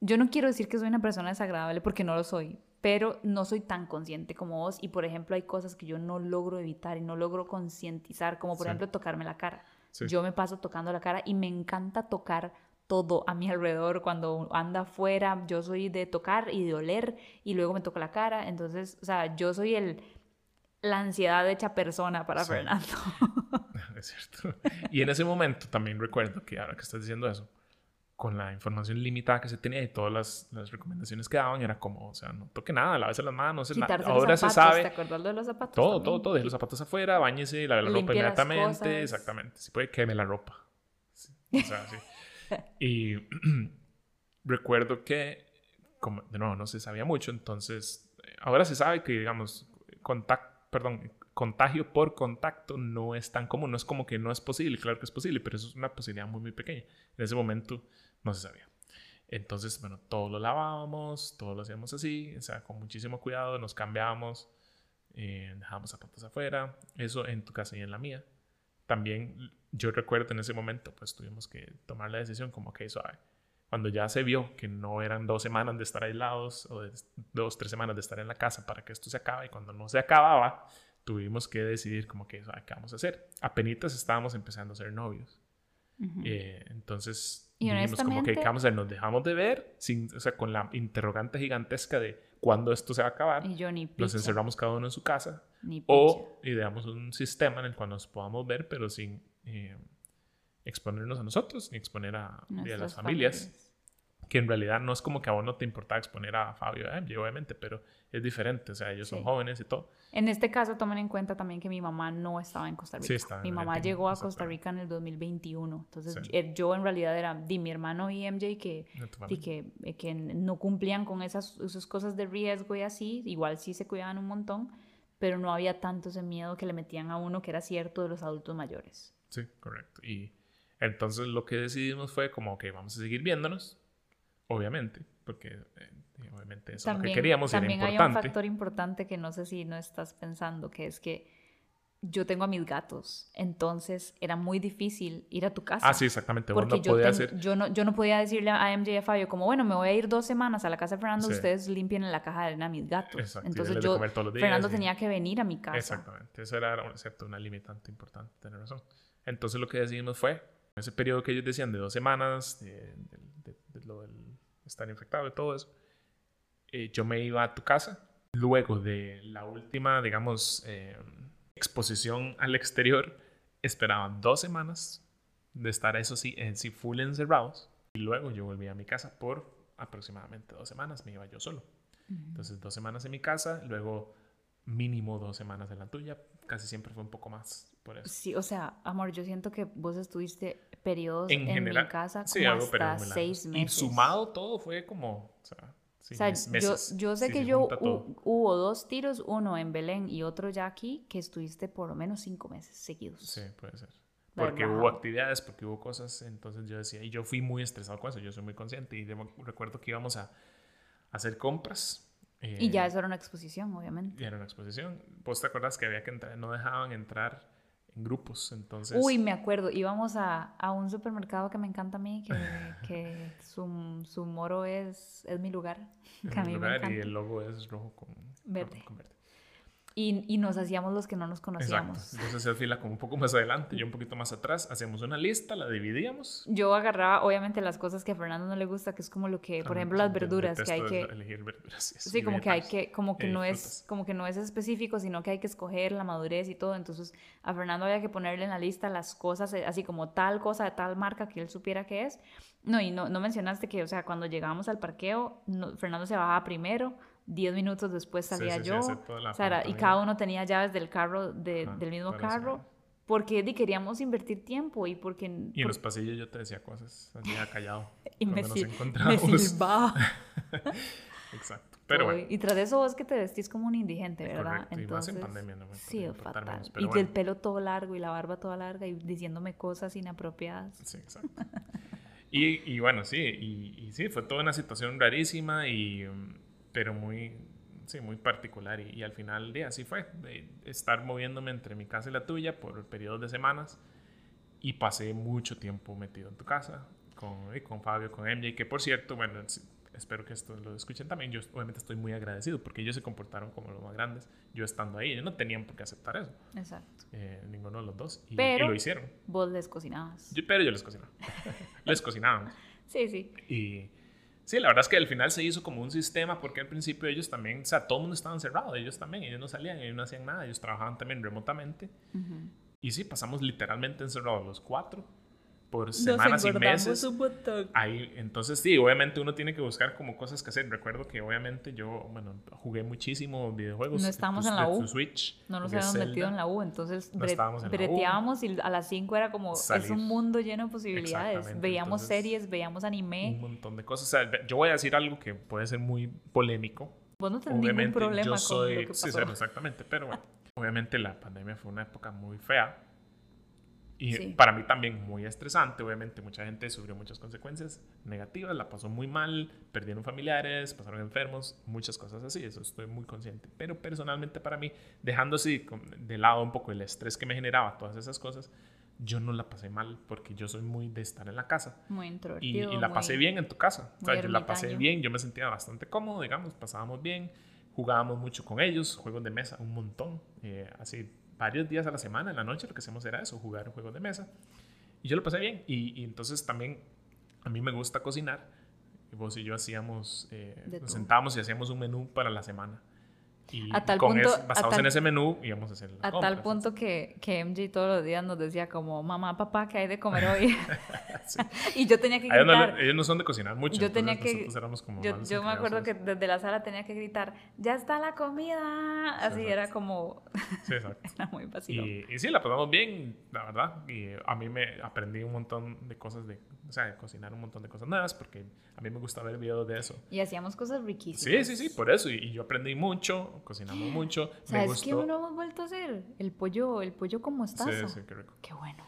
yo no quiero decir que soy una persona desagradable porque no lo soy, pero no soy tan consciente como vos y por ejemplo hay cosas que yo no logro evitar y no logro concientizar, como por ejemplo tocarme la cara. Yo me paso tocando la cara y me encanta tocar todo a mi alrededor. Cuando anda afuera, yo soy de tocar y de oler y luego me toco la cara. Entonces, o sea, yo soy el, la ansiedad hecha persona para Fernando. [laughs] Es cierto. Y en ese momento también recuerdo que ahora que estás diciendo eso, con la información limitada que se tenía y todas las, las recomendaciones que daban, era como, o sea, no toque nada, lávese las manos, ahora se sabe. ¿Te acuerdas de los zapatos? Todo, todo, todo. Deje los zapatos afuera, bañese, lave la ropa inmediatamente. Exactamente. Si puede, queme la ropa. O sea, sí. [laughs] y [clears throat] recuerdo que, de nuevo, no se sabía mucho, entonces ahora se sabe que, digamos, contagio por contacto no es tan común, no es como que no es posible, claro que es posible, pero eso es una posibilidad muy, muy pequeña. En ese momento no se sabía. Entonces, bueno, todo lo lavábamos, todo lo hacíamos así, o sea, con muchísimo cuidado, nos cambiábamos, eh, dejábamos zapatos afuera, eso en tu casa y en la mía. También yo recuerdo en ese momento, pues tuvimos que tomar la decisión como que suave. Cuando ya se vio que no eran dos semanas de estar aislados o de dos, tres semanas de estar en la casa para que esto se acabe y cuando no se acababa, tuvimos que decidir como que, ¿qué vamos a hacer? Apenitas estábamos empezando a ser novios. Eh, entonces dijimos como que, ¿qué vamos a hacer? Nos dejamos de ver, sin, o sea, con la interrogante gigantesca de cuándo esto se va a acabar. Y yo ni Nos encerramos cada uno en su casa. o ideamos un sistema en el cual nos podamos ver, pero sin eh, exponernos a nosotros ni exponer a, las familias. Que en realidad no es como que a vos no te importa exponer a Fabio, eh, obviamente, pero es diferente. O sea, ellos son jóvenes y todo. En este caso, tomen en cuenta también que mi mamá no estaba en Costa Rica. mi mamá llegó a Costa Rica en el 2021. Entonces, eh, yo en realidad era di mi hermano y MJ que, y que, eh, que no cumplían con esas, esas cosas de riesgo y así. Igual sí se cuidaban un montón, pero no había tanto ese miedo que le metían a uno que era cierto de los adultos mayores. Sí, correcto. Y entonces lo que decidimos fue como que vamos a seguir viéndonos, obviamente, porque eh, obviamente eso es lo que queríamos y era también importante. hay un factor importante que no sé si no estás pensando, que es que yo tengo a mis gatos, entonces era muy difícil ir a tu casa. Ah, sí, exactamente. Porque no yo, podías ten- hacer... yo, no, yo no podía decirle a MJ y a Fabio como, bueno, me voy a ir dos semanas a la casa de Fernando, Sí. ustedes limpien en la caja de arena a mis gatos. Exacto, Entonces yo, días Fernando y- tenía que venir a mi casa. Exactamente. Eso era, cierto, una limitante importante, tener razón. Entonces lo que decidimos fue, en ese periodo que ellos decían de dos semanas, de, de- de- de lo del estar infectado y todo eso, eh, yo me iba a tu casa. Luego de la última, digamos, eh, exposición al exterior, esperaban dos semanas de estar, eso sí, en sí full encerrados. Y luego yo volví a mi casa por aproximadamente dos semanas, me iba yo solo. Entonces, dos semanas en mi casa, luego mínimo dos semanas en la tuya. Casi siempre fue un poco más por eso. Sí, o sea, amor, yo siento que vos estuviste periodos En en, general, mi casa como sí, pero hasta seis Y meses. sumado todo fue como, o sea, sí, O sea, mes- yo, meses. yo sé Sí, que yo hu- hubo dos tiros, uno en Belén y otro ya aquí, que estuviste por lo menos cinco meses seguidos. Sí, puede ser. Porque hubo actividades, porque hubo cosas, entonces yo decía, y yo fui muy estresado con eso, yo soy muy consciente y de- recuerdo que íbamos a, hacer compras. Eh, Y ya eso era una exposición, obviamente. y era una exposición. ¿Vos te acuerdas que había que entrar, no dejaban entrar en grupos? Entonces, Uy, me acuerdo, íbamos a, a un supermercado que me encanta a mí, que, [laughs] que su, su moro es, es mi lugar, que a mí me lugar, encanta. y el logo es rojo con Verde. con verde. Y, y nos hacíamos los que no nos Exacto. conocíamos. Entonces hacía fila como un poco más adelante, yo un poquito más atrás. Hacíamos una lista, la dividíamos. Yo agarraba, obviamente, las cosas que a Fernando no le gusta, que es como lo que, por ejemplo, las verduras, que hay que... elegir verduras. Sí, como que hay que, como que no es, como que no es específico, sino que hay que escoger la madurez y todo. Entonces, a Fernando había que ponerle en la lista las cosas, eh, así como tal cosa de tal marca que él supiera que es. No, y no, no mencionaste que, o sea, cuando llegábamos al parqueo, no- Fernando se bajaba primero, 10 minutos después Sí, salía sí, sí, yo. o sea, era- y cada uno tenía llaves del carro, de- Ajá, del mismo carro, porque di, queríamos invertir tiempo y porque... Y en por- los pasillos yo te decía cosas, hacía callado. [laughs] y me, cuando nos sil- me silbaba. [laughs] Exacto. Pero bueno, Y tras eso vos que te vestís como un indigente, ¿verdad? correcto, y más en pandemia no me Sí, fatal. menos, y pero bueno. pelo todo largo y la barba toda larga y diciéndome cosas inapropiadas. sí, exacto. Y, y bueno, sí, y, y sí, fue toda una situación rarísima, y, mm, pero muy, sí, muy particular. Y, y al final día así fue, de estar moviéndome entre mi casa y la tuya por periodos de semanas. Y pasé mucho tiempo metido en tu casa con, y con Fabio, con MJ, que por cierto, bueno, espero que esto lo escuchen también. Yo obviamente estoy muy agradecido porque ellos se comportaron como los más grandes, yo estando ahí. Ellos no tenían por qué aceptar eso, Exacto. eh, ninguno de los dos. Y, y Pero- lo hicieron. Vos les cocinabas. Yo- pero yo les cocinaba. [laughs] les cocinábamos. Sí, sí. Y sí, la verdad es que al final se hizo como un sistema porque al principio ellos también, o sea, todo el mundo estaba encerrado, ellos también, ellos no salían, ellos no hacían nada, ellos trabajaban también remotamente. Y sí, pasamos literalmente encerrados los cuatro por semanas y meses. Ahí, entonces sí, obviamente uno tiene que buscar como cosas que hacer. Recuerdo que obviamente yo, bueno, jugué muchísimo videojuegos. No estábamos en la U. Switch. No nos habíamos metido en la U, entonces bre- breteábamos y a las 5 era como, es Salir. un mundo lleno de posibilidades. Veíamos entonces- series, veíamos anime. Un montón de cosas. O sea, yo voy a decir algo que puede ser muy polémico. Vos no tenés ningún Obviamente problema yo con soy... lo que pasó. sí, exactamente. Pero bueno, [laughs] obviamente la pandemia fue una época muy fea. Y Sí. para mí también muy estresante. Obviamente mucha gente sufrió muchas consecuencias negativas, la pasó muy mal, perdieron familiares, pasaron enfermos, muchas cosas así. Eso estoy muy consciente. Pero personalmente para mí, dejando así de lado un poco el estrés que me generaba todas esas cosas, yo no la pasé mal porque yo soy muy de estar en la casa. Muy Y, introvertido. y la pasé muy- bien en tu casa. O sea, yo la pasé bien, yo me sentía bastante cómodo, digamos, pasábamos bien, jugábamos mucho con ellos, juegos de mesa, un montón. eh, así varios días a la semana, en la noche, lo que hacíamos era eso, jugar juegos de mesa. Y yo lo pasé bien. Y, y entonces también a mí me gusta cocinar. Y vos y yo hacíamos, eh, nos sentábamos y hacíamos un menú para la semana. Y A tal con punto- a basados tal- en ese menú íbamos a hacer las A tal compras. punto que, que MJ todos los días nos decía como, mamá, papá, ¿qué hay de comer hoy? [laughs] Sí. [laughs] y yo tenía que A ellos, no, gritar. ellos no son de cocinar mucho. Yo tenía que- como Yo, yo me acuerdo que desde la sala tenía que gritar, ya está la comida. Así exacto. era como. Sí, exacto. [laughs] era muy vacío. Y, y sí, la pasamos bien, la verdad. Y a mí me aprendí un montón de cosas de, o sea, de cocinar un montón de cosas nuevas porque a mí me gusta ver videos de eso. Y hacíamos cosas riquísimas. Sí, sí, sí, por eso. Y, y yo aprendí mucho, cocinamos mucho. Me ¿Sabes gustó. qué no hemos vuelto a hacer? El pollo, el pollo como Sí, estazo. sí, qué rico. Qué bueno.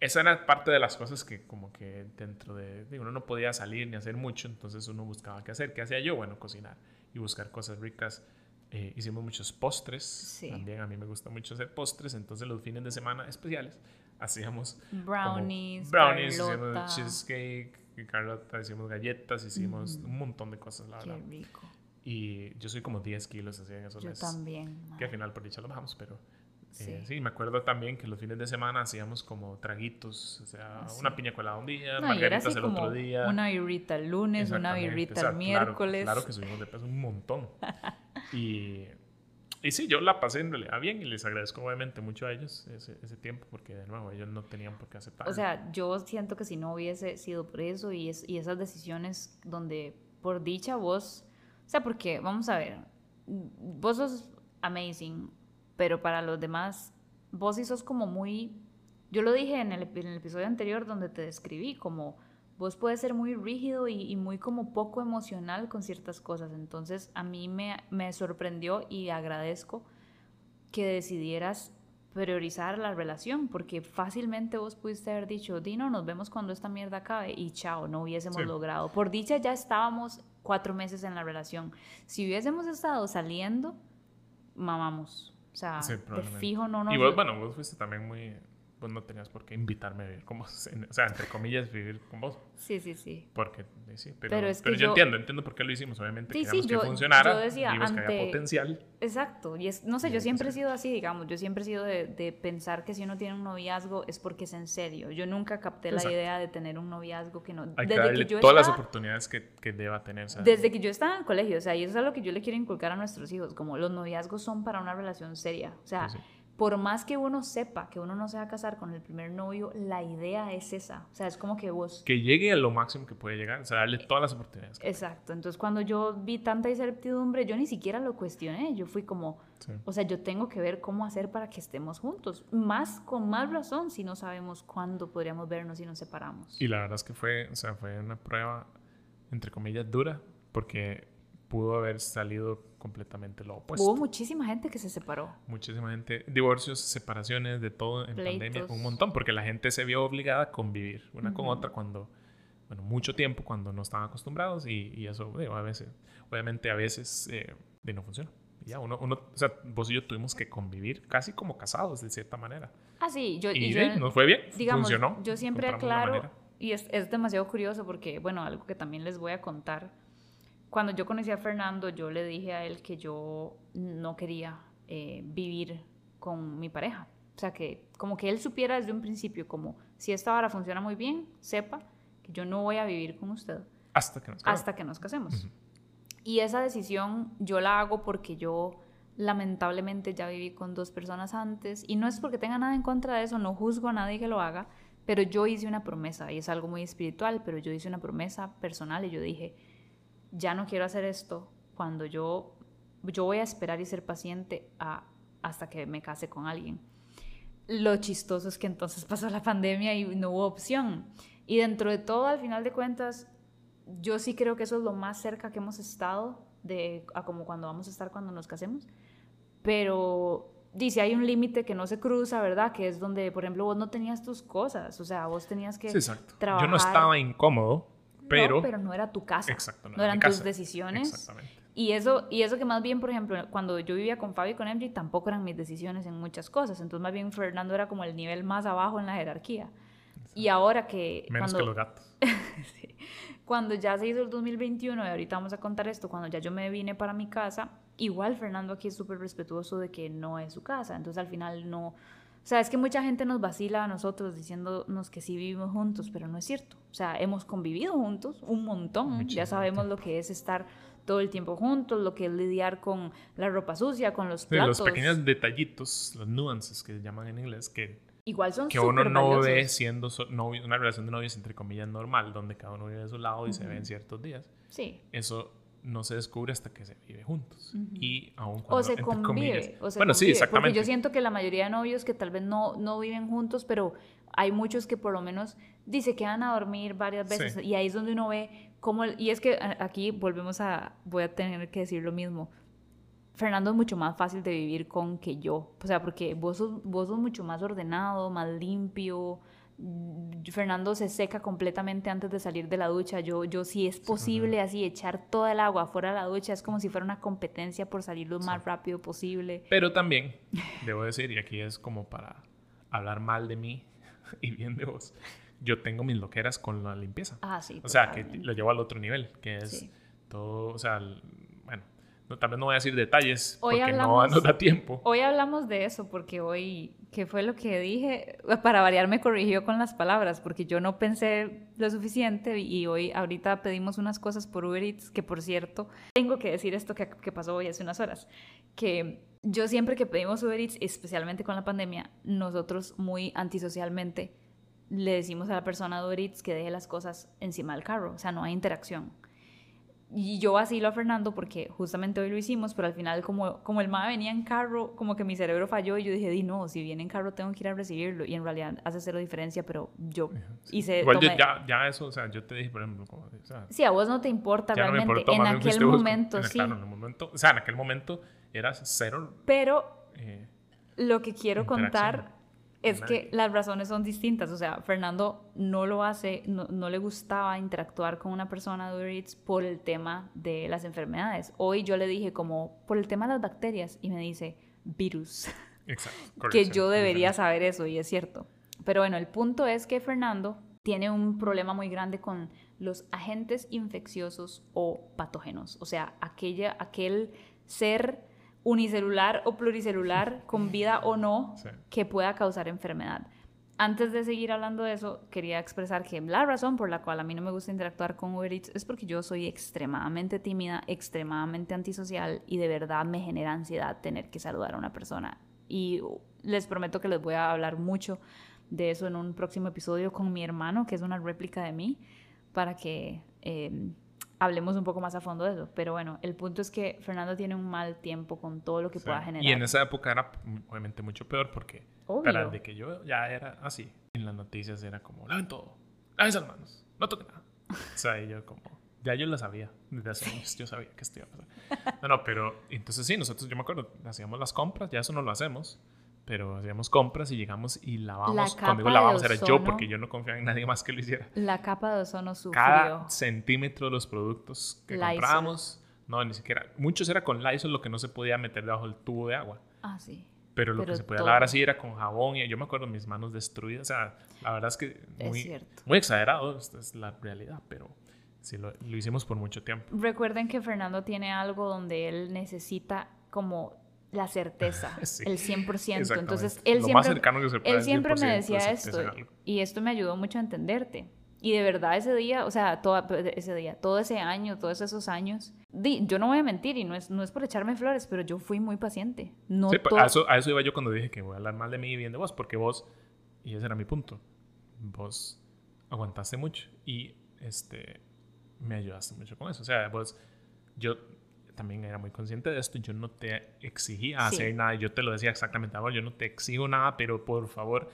esa era parte de las cosas que como que dentro de, uno no podía salir ni hacer mucho, entonces uno buscaba qué hacer. ¿Qué hacía yo? Bueno, cocinar y buscar cosas ricas. Eh, hicimos muchos postres, también a mí me gusta mucho hacer postres, entonces los fines de semana especiales hacíamos brownies, brownies, hicimos cheesecake, Carlota, hicimos galletas, hicimos un montón de cosas, la verdad. Qué rico. Y yo soy como 10 kilos así en esos Yo también. Que al final por dicha lo bajamos, pero eh, sí. me acuerdo también que los fines de semana hacíamos como traguitos, o sea, ah, una piña colada un día, margaritas el otro día. Una birrita el lunes, una birrita el miércoles. Claro, que subimos de peso un montón. [laughs] y, y sí, yo la pasé en realidad bien y les agradezco obviamente mucho a ellos ese, ese tiempo porque de nuevo ellos no tenían por qué aceptar. O sea, yo siento que si no hubiese sido por eso y, es, y esas decisiones donde por dicha vos, o sea, porque vamos a ver, vos sos amazing pero para los demás, vos sí sos como muy, yo lo dije en el, episodio anterior donde te describí, como vos puedes ser muy rígido y, muy como poco emocional con ciertas cosas, entonces a mí me, me sorprendió y agradezco que decidieras priorizar la relación, porque fácilmente vos pudiste haber dicho, Dino, nos vemos cuando esta mierda acabe y chao, no hubiésemos logrado. Por dicha ya estábamos cuatro meses en la relación. Si hubiésemos estado saliendo, mamamos. O sea, de fijo no no. Y vos, bueno, vos fuiste también muy vos no tenías por qué invitarme a vivir con vos. O sea, entre comillas, vivir con vos. Sí, sí, sí. Porque, sí, pero, pero, pero yo, entiendo, entiendo por qué lo hicimos. Obviamente, sí, queríamos sí, yo, que funcionara. Yo decía, ante... que había potencial. Exacto. Y es, no sé, yo siempre he sido así, digamos. Yo siempre he sido de, de, pensar que si uno tiene un noviazgo es porque es en serio. Yo nunca capté la idea de tener un noviazgo que no. Hay desde que, darle yo todas las oportunidades que, que deba tener. Desde que yo estaba en el colegio, o sea, y eso es algo que yo le quiero inculcar a nuestros hijos. Como los noviazgos son para una relación seria. O sea, por más que uno sepa que uno no se va a casar con el primer novio, la idea es esa. O sea, es como que vos... Que llegue a lo máximo que puede llegar, o sea, darle todas las oportunidades. Exacto. Entonces, cuando yo vi tanta incertidumbre, yo ni siquiera lo cuestioné. Yo fui como, o sea, yo tengo que ver cómo hacer para que estemos juntos. Más, con más razón, si no sabemos cuándo podríamos vernos y nos separamos. Y la verdad es que fue, o sea, fue una prueba, entre comillas, dura, porque pudo haber salido completamente lo opuesto. Hubo muchísima gente que se separó. Muchísima gente, divorcios, separaciones, de todo en pandemia, un montón, porque la gente se vio obligada a convivir una con otra cuando, bueno, mucho tiempo cuando no estaban acostumbrados y, y eso, a veces, obviamente a veces eh, no funciona. ya, uno, uno, o sea, vos y yo tuvimos que convivir casi como casados de cierta manera. Ah, sí, yo... Y, y nos fue bien, digamos, funcionó. Yo siempre aclaro, y es, es demasiado curioso porque, bueno, algo que también les voy a contar cuando yo conocí a Fernando, yo le dije a él que yo no quería eh, vivir con mi pareja. O sea, que como que él supiera desde un principio, como si esta vara funciona muy bien, sepa que yo no voy a vivir con usted. Hasta que nos casemos. Hasta que nos casemos. Y esa decisión yo la hago porque yo lamentablemente ya viví con dos personas antes y no es porque tenga nada en contra de eso, no juzgo a nadie que lo haga, pero yo hice una promesa y es algo muy espiritual, pero yo hice una promesa personal y yo dije, ya no quiero hacer esto cuando yo, yo voy a esperar y ser paciente hasta que me case con alguien. Lo chistoso es que entonces [laughs] pasó la pandemia y no hubo opción. Y dentro de todo, al final de cuentas, yo sí creo que eso es lo más cerca que hemos estado de a como cuando vamos a estar cuando nos casemos. Pero dice, hay un límite que no se cruza, ¿verdad? Que es donde, por ejemplo, vos no tenías tus cosas, o sea, vos tenías que sí, trabajar. Yo no estaba incómodo, pero, no, pero no era tu casa. Exacto, no, eran tus decisiones. Exactamente. Y eso, y eso que más bien, por ejemplo, cuando yo vivía con Fabio y con Emily, tampoco eran mis decisiones en muchas cosas. Entonces, más bien, Fernando era como el nivel más abajo en la jerarquía. Y ahora que... Menos que los gatos. [laughs] sí, cuando ya se hizo el 2021, y ahorita vamos a contar esto, cuando ya yo me vine para mi casa, igual Fernando aquí es súper respetuoso de que no es su casa. Entonces, al final no o sea, es que mucha gente nos vacila a nosotros diciéndonos que sí vivimos juntos, pero no es cierto. O sea, hemos convivido juntos un montón. ya sabemos lo que es estar todo el tiempo juntos, lo que es lidiar con la ropa sucia, con los platos. los pequeños detallitos, los nuances que se llaman en inglés, que, Igual son que uno no ve siendo una relación de novios entre comillas normal, donde cada uno vive de su lado y se ve en ciertos días. Sí. Eso no se descubre hasta que se vive juntos. Y aún cuando, o se convive. bueno, sí, exactamente. Porque yo siento que la mayoría de novios que tal vez no, no viven juntos, pero hay muchos que por lo menos dice que van a dormir varias veces y ahí es donde uno ve cómo... y es que aquí volvemos a... Voy a tener que decir lo mismo. Fernando es mucho más fácil de vivir con que yo. O sea, porque vos sos, vos sos mucho más ordenado, más limpio, Fernando se seca completamente antes de salir de la ducha. Yo, yo si es posible así echar toda el agua fuera de la ducha, es como si fuera una competencia por salir lo más rápido posible. Pero también, debo decir, y aquí es como para hablar mal de mí [laughs] y bien de vos, yo tengo mis loqueras con la limpieza. Ah, sí. O sea, que lo llevo al otro nivel, que es todo, o sea, no, tal vez no voy a decir detalles porque no, no da tiempo. Hoy hablamos de eso porque hoy, ¿qué fue lo que dije? Para variar me corrigió con las palabras porque yo no pensé lo suficiente y hoy ahorita pedimos unas cosas por Uber Eats que por cierto, tengo que decir esto que, que pasó hoy hace unas horas, que yo siempre que pedimos Uber Eats, especialmente con la pandemia, nosotros muy antisocialmente le decimos a la persona de Uber Eats que deje las cosas encima del carro, o sea, no hay interacción y yo así a Fernando porque justamente hoy lo hicimos, pero al final como, como el MA venía en carro, como que mi cerebro falló y yo dije, di no, si viene en carro tengo que ir a recibirlo. Y en realidad hace cero diferencia, pero yo hice... Igual ya, ya, eso, o sea, yo te dije, por ejemplo, como, o sea, Sí, a vos no te importa realmente, en aquel momento, sí. Claro, en el momento, o sea, en aquel momento eras cero... Pero eh, lo que quiero contar es que las razones son distintas. O sea, Fernando no lo hace, no, le gustaba interactuar con una persona de Uber por el tema de las enfermedades. Hoy yo le dije como, por el tema de las bacterias, y me dice, virus. Exacto. [laughs] que yo debería saber eso, y es cierto. Pero bueno, el punto es que Fernando tiene un problema muy grande con los agentes infecciosos o patógenos. O sea, aquella, aquel ser unicelular o pluricelular, con vida o no, que pueda causar enfermedad. Antes de seguir hablando de eso, quería expresar que la razón por la cual a mí no me gusta interactuar con Uber Eats es porque yo soy extremadamente tímida, extremadamente antisocial y de verdad me genera ansiedad tener que saludar a una persona. Y les prometo que les voy a hablar mucho de eso en un próximo episodio con mi hermano, que es una réplica de mí, para que eh, hablemos un poco más a fondo de eso. Pero bueno, el punto es que Fernando tiene un mal tiempo con todo lo que pueda generar. Y en esa época era obviamente mucho peor porque para de que yo ya era así. En las noticias era como, laven todo, laven esas manos, no toquen nada. o sea, y yo como, ya yo lo sabía, desde hace años yo sabía que esto iba a pasar. No, no, pero entonces sí, nosotros, yo me acuerdo, hacíamos las compras, ya eso no lo hacemos pero hacíamos compras y llegamos y lavamos. Cuando digo lavamos era yo porque yo no confiaba en nadie más que lo hiciera. La capa de ozono sufrió. Cada centímetro de los productos que comprábamos, no, ni siquiera. Muchos era con Lysol lo que no se podía meter debajo del tubo de agua. Ah, sí. Pero lo que se podía lavar así era con jabón y yo me acuerdo mis manos destruidas. O sea, la verdad es que muy, muy exagerado, esta es la realidad, pero sí lo, lo hicimos por mucho tiempo. Recuerden que Fernando tiene algo donde él necesita como la certeza, [laughs] el 100%. Entonces, él siempre, él siempre me decía esto y esto me ayudó mucho a entenderte. Y de verdad ese día, o sea, todo ese día, todo ese año, todos esos años, di, yo no voy a mentir y no es, no es por echarme flores, pero yo fui muy paciente. No sí, a, eso, a, eso, iba yo cuando dije que voy a hablar mal de mí y bien de vos, porque vos, y ese era mi punto, vos aguantaste mucho y este, me ayudaste mucho con eso. O sea, vos, yo también era muy consciente de esto. Yo no te exigía hacer nada. Yo te lo decía exactamente ahora. Yo no te exijo nada, pero por favor,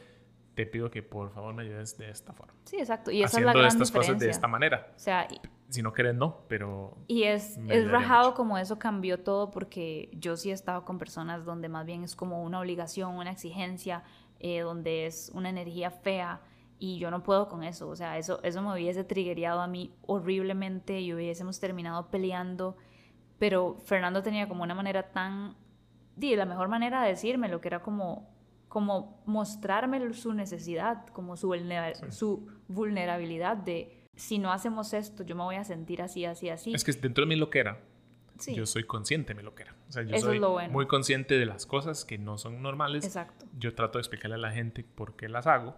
te pido que por favor me ayudes de esta forma. Sí, exacto. Y esa es la gran estas cosas de esta manera. O sea, si no quieres, no, pero... Y es, es rajado como eso cambió todo porque yo sí he estado con personas donde más bien es como una obligación, una exigencia, eh, donde es una energía fea y yo no puedo con eso. O sea, eso, eso me hubiese triggereado a mí horriblemente y hubiésemos terminado peleando pero Fernando tenía como una manera tan, di, la mejor manera de decirme lo que era como, como mostrarme su necesidad, como su, su vulnerabilidad de, si no hacemos esto, yo me voy a sentir así, así, así. Es que dentro de mi loquera, yo soy consciente de mi loquera. O sea, yo soy muy consciente de las cosas que no son normales. Exacto. Yo trato de explicarle a la gente por qué las hago.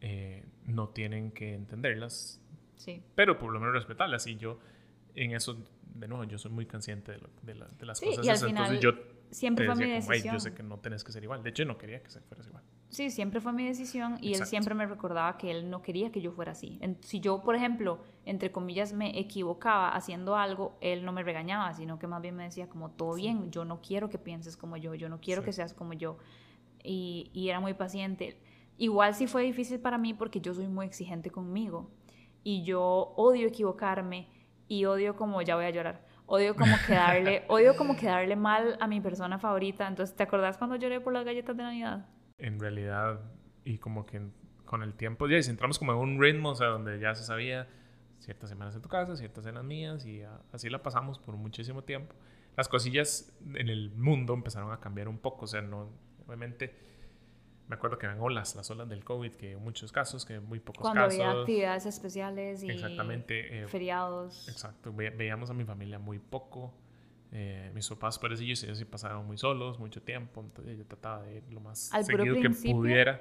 Eh, no tienen que entenderlas. Sí. Pero por lo menos respetarlas. Y yo en eso de nuevo, yo soy muy consciente de, de, las cosas. Y al final, entonces yo siempre fue mi decisión. yo sé que no tenés que ser igual. De hecho, no quería que fueras igual. Sí, siempre fue mi decisión y él siempre me recordaba que él no quería que yo fuera así. Si yo, por ejemplo, entre comillas, me equivocaba haciendo algo, él no me regañaba, sino que más bien me decía como, todo bien, yo no quiero que pienses como yo, yo no quiero que seas como yo. Y, y era muy paciente. Igual sí fue difícil para mí porque yo soy muy exigente conmigo y yo odio equivocarme y odio como, ya voy a llorar, odio como quedarle, [laughs] odio como quedarle mal a mi persona favorita. Entonces, ¿te acordás cuando lloré por las galletas de Navidad? En realidad, y como que con el tiempo ya entramos como en un ritmo, o sea, donde ya se sabía ciertas semanas en tu casa, ciertas en las mías, y así la pasamos por muchísimo tiempo. Las cosillas en el mundo empezaron a cambiar un poco, o sea, no, obviamente me acuerdo que eran olas, las olas del COVID, que muchos casos, que muy pocos Cuando casos. había actividades especiales y exactamente, eh, feriados. Exacto, veíamos a mi familia muy poco. Eh, mis papás parecillos ellos sí pasaron muy solos mucho tiempo, entonces yo trataba de ir lo más Al seguido que pudiera.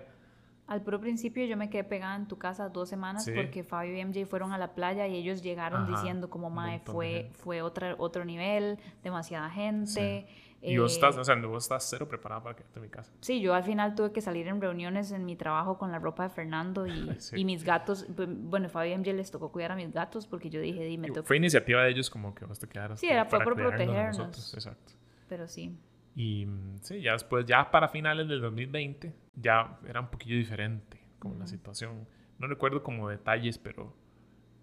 Al puro principio yo me quedé pegada en tu casa dos semanas porque Fabio y MJ fueron a la playa y ellos llegaron diciendo como, mae, fue, fue otra, otro nivel, demasiada gente. Y vos estás, o sea, vos estás cero preparada para quedarte en mi casa. Sí, yo al final tuve que salir en reuniones en mi trabajo con la ropa de Fernando y, [laughs] y mis gatos. Bueno, Fabio MJ les tocó cuidar a mis gatos porque yo dije, dime. Fue iniciativa de ellos como que vos te quedaras. Sí, era fue por protegernos. Exacto. Pero sí. Y sí, ya después, ya para finales del 2020, ya era un poquillo diferente como la situación. No recuerdo como detalles, pero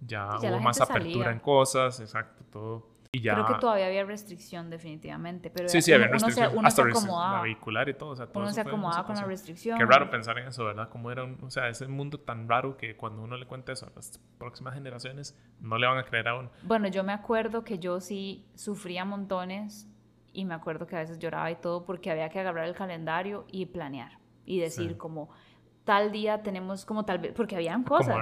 ya, hubo más apertura en cosas, exacto, todo. Y ya... Creo que todavía había restricción definitivamente, pero sí, sí, había restricción. Uno se, acomodaba. La vehicular y todo, o sea, todo Uno se acomodaba con la restricción. Qué raro pensar en eso, ¿verdad? Como era, un, o sea, ese mundo tan raro que cuando uno le cuenta eso a las próximas generaciones, no le van a creer a uno. Bueno, yo me acuerdo que yo sí sufría montones y me acuerdo que a veces lloraba y todo porque había que agarrar el calendario y planear y decir como tal día tenemos como tal vez, porque habían cosas,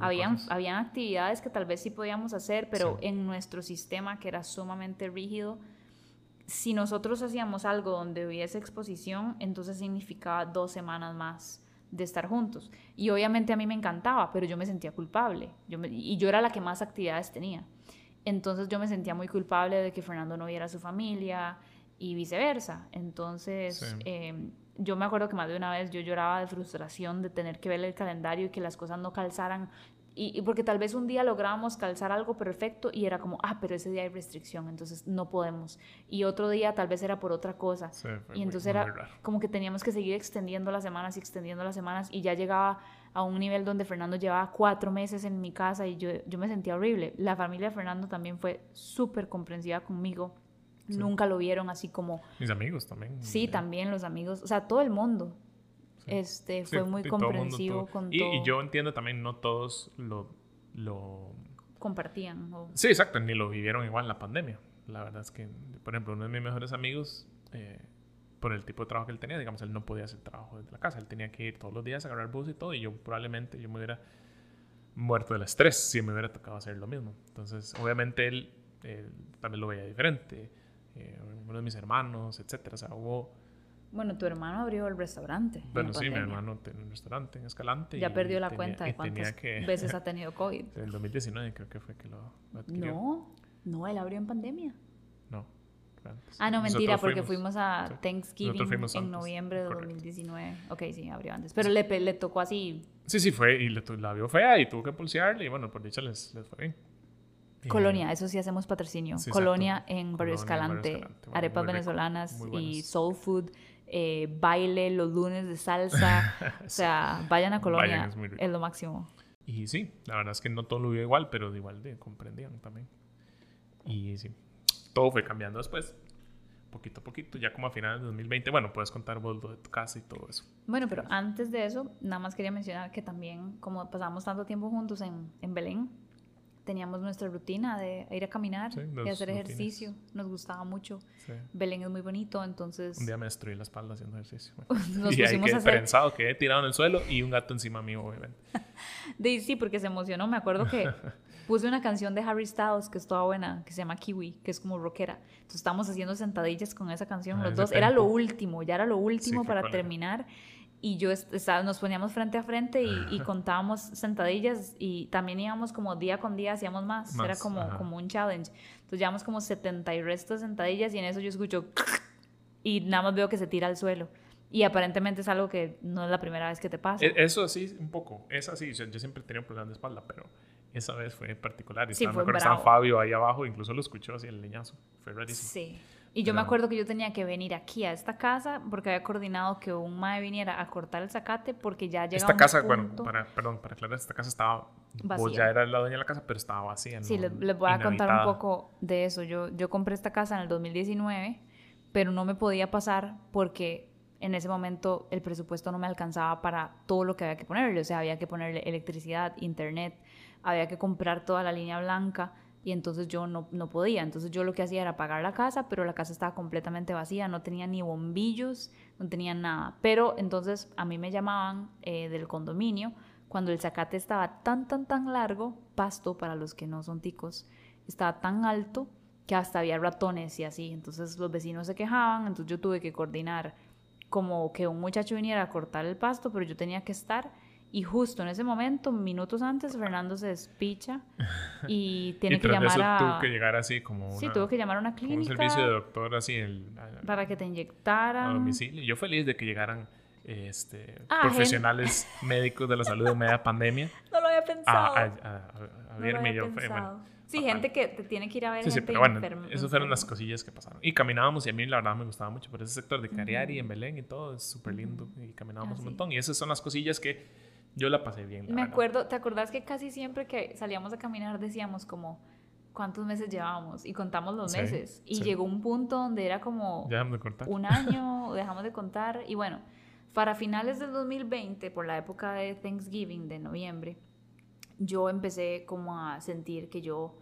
habían, habían actividades que tal vez sí podíamos hacer, pero en nuestro sistema que era sumamente rígido, si nosotros hacíamos algo donde hubiese exposición, entonces significaba dos semanas más de estar juntos. Y obviamente a mí me encantaba, pero yo me sentía culpable. Yo y yo era la que más actividades tenía. Entonces yo me sentía muy culpable de que Fernando no viera a su familia y viceversa. Entonces em, yo me acuerdo que más de una vez yo lloraba de frustración de tener que ver el calendario y que las cosas no calzaran. Y, porque tal vez un día lográbamos calzar algo perfecto y era como, ah, pero ese día hay restricción, entonces no podemos. Y otro día tal vez era por otra cosa. y entonces era como que teníamos que seguir extendiendo las semanas y extendiendo las semanas y ya llegaba a un nivel donde Fernando llevaba cuatro meses en mi casa y yo, yo me sentía horrible. La familia de Fernando también fue súper comprensiva conmigo. Nunca lo vieron así como... Mis amigos también. Sí, también los amigos, o sea, todo el mundo. Este, fue muy comprensivo con y, todo. Y yo entiendo también, no todos lo... lo... Compartían. Sí, exacto, ni lo vivieron igual en la pandemia. La verdad es que, por ejemplo, uno de mis mejores amigos... Eh, por el tipo de trabajo que él tenía, digamos, él no podía hacer trabajo desde la casa, él tenía que ir todos los días a agarrar bus y todo, y yo probablemente yo me hubiera muerto del estrés si me hubiera tocado hacer lo mismo. Entonces, obviamente él, también lo veía diferente, eh, uno de mis hermanos, etcétera, o sea, hubo... Bueno, tu hermano abrió el restaurante. Bueno, sí, mi hermano tiene un restaurante en Escalante. Ya perdió la cuenta de cuántas veces ha [laughs] tenido COVID. En el 2019 creo que fue que lo, lo adquirió. No, no, él abrió en pandemia. No. Ah, no, mentira, porque fuimos, a Thanksgiving en noviembre de 2019. Ok, sí, abrió antes. Pero le, le tocó así. Sí, sí, fue y le, la vio fea y tuvo que pulsearle y bueno, por dicha les, les fue bien. Colonia, eso sí hacemos patrocinio. Colonia en Barrio Escalante, arepas venezolanas y soul food, eh, baile los lunes de salsa. [laughs] o sea, vayan a Colonia, es, lo máximo. Y sí, la verdad es que no todo lo vio igual, pero de igual de comprendían también. Y sí, todo fue cambiando después, poquito a poquito, ya como a finales de 2020, bueno, puedes contar vos lo de tu casa y todo eso. Bueno, pero antes de eso, nada más quería mencionar que también, como pasamos tanto tiempo juntos en, en Belén, teníamos nuestra rutina de ir a caminar y hacer ejercicio. Nos gustaba mucho. Belén es muy bonito, entonces... Un día me destruí la espalda haciendo ejercicio. [laughs] Nos y ahí quedé hacer... quedé tirado en el suelo y un gato encima mío, obviamente. [laughs] de, sí, porque se emocionó. Me acuerdo que [laughs] puse una canción de Harry Styles que es toda buena, que se llama Kiwi, que es como rockera. Entonces estábamos haciendo sentadillas con esa canción ah, los dos. Era lo último, ya era lo último para terminar y yo nos poníamos frente a frente y, contábamos sentadillas y también íbamos como día con día, hacíamos más, era como, como un challenge. Entonces llevamos como 70 y restos sentadillas y en eso yo escucho [laughs] y nada más veo que se tira al suelo. Y aparentemente es algo que no es la primera vez que te pasa. E, eso sí, un poco. Es así. Yo, siempre he tenido problemas de espalda, pero esa vez fue particular. Y sí, estaba, fue estaba Fabio ahí abajo, incluso lo escuchó así el leñazo. Fue rarísimo. Sí. Y yo me acuerdo que yo tenía que venir aquí a esta casa porque había coordinado que un mae viniera a cortar el zacate porque ya llegaba Esta casa, bueno, para, perdón, para aclarar, esta casa estaba vacía. Vos ya era la dueña de la casa, pero estaba vacía. Sí, les, voy a contar un poco de eso. Yo, yo compré esta casa en el 2019, pero no me podía pasar porque en ese momento el presupuesto no me alcanzaba para todo lo que había que ponerle, o sea, había que ponerle electricidad, internet, había que comprar toda la línea blanca y entonces yo no, no podía. Entonces yo lo que hacía era pagar la casa, pero la casa estaba completamente vacía, no tenía ni bombillos, no tenía nada. Pero entonces a mí me llamaban eh, del condominio cuando el zacate estaba tan, tan, tan largo, pasto para los que no son ticos, estaba tan alto que hasta había ratones y así. Entonces los vecinos se quejaban, entonces yo tuve que coordinar como que un muchacho viniera a cortar el pasto, pero yo tenía que estar. Y justo en ese momento, minutos antes, Fernando se despicha [laughs] y tiene que llamar a... tuvo que llegar así como Sí, tuvo que llamar a una clínica. un servicio de doctor así. El, para que te inyectaran. A domicilio. Yo feliz de que llegaran este, ah, profesionales [laughs] médicos de la salud en media pandemia. No lo había pensado. A, a, a, verme yo. Bueno, Sí, gente que te tiene que ir a ver. Sí, sí, pero bueno, esas fueron las cosillas que pasaron. Y caminábamos y a mí la verdad me gustaba mucho por ese sector de Cariari, en Belén y todo, es súper lindo. Y caminábamos un montón. Y esas son las cosillas que yo la pasé bien. me acuerdo, ¿te acordás que casi siempre que salíamos a caminar decíamos como cuántos meses llevábamos y contamos los meses? Y llegó un punto donde era como de contar. un año, [laughs] dejamos de contar. Y bueno, para finales del 2020, por la época de Thanksgiving, de noviembre, yo empecé como a sentir que yo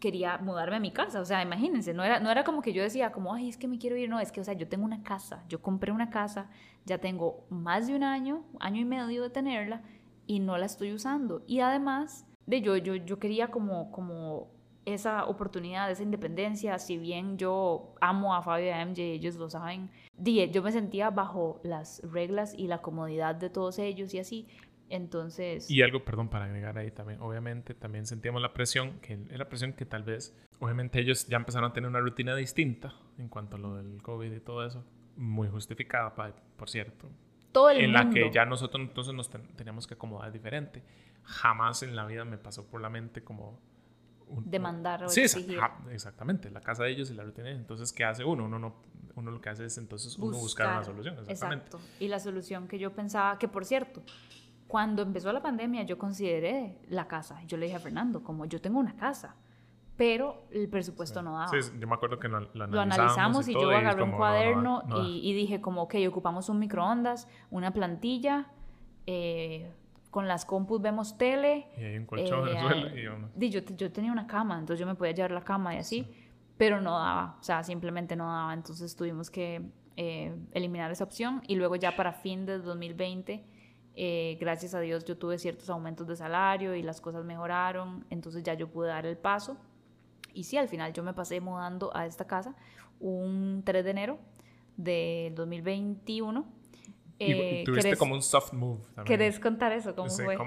quería mudarme a mi casa, o sea, imagínense, no era, no era como que yo decía como, ay, es que me quiero ir, no, es que, o sea, yo tengo una casa, yo compré una casa, ya tengo más de un año, año y medio de tenerla y no la estoy usando. Y además de yo, yo, yo quería como, como esa oportunidad, esa independencia, si bien yo amo a Fabio y a MJ, ellos lo saben, yo me sentía bajo las reglas y la comodidad de todos ellos y así, entonces... Y algo, perdón, para agregar ahí también, obviamente también sentíamos la presión, que la presión que tal vez, obviamente ellos ya empezaron a tener una rutina distinta en cuanto a lo del COVID y todo eso, muy justificada, por cierto. Todo el en la que ya nosotros entonces nos teníamos que acomodar diferente. Jamás en la vida me pasó por la mente como... Demandar o sí, exactamente, la casa de ellos y la rutina. Entonces, ¿qué hace uno? Uno no uno lo que hace es entonces uno buscar, una solución. Exactamente. Exacto. Y la solución que yo pensaba, que por cierto, cuando empezó la pandemia yo consideré la casa. Yo le dije a Fernando, como yo tengo una casa, pero el presupuesto no daba. Sí, yo me acuerdo que lo, analizamos, lo analizamos y, yo agarré un cuaderno y, dije como, ok, ocupamos un microondas, una plantilla, eh, con las compus vemos tele. Y hay un colchón en el eh, suelo. Y yo, yo, tenía una cama, entonces yo me podía llevar la cama y así, pero no daba, o sea, simplemente no daba, entonces tuvimos que eh, eliminar esa opción y luego ya para fin de 2020 eh, gracias a Dios yo tuve ciertos aumentos de salario y las cosas mejoraron, entonces ya yo pude dar el paso. Y sí, al final yo me pasé mudando a esta casa un 3 de enero de 2021. Eh, tuviste como un soft move también. ¿Querés contar eso? ¿Cómo fue?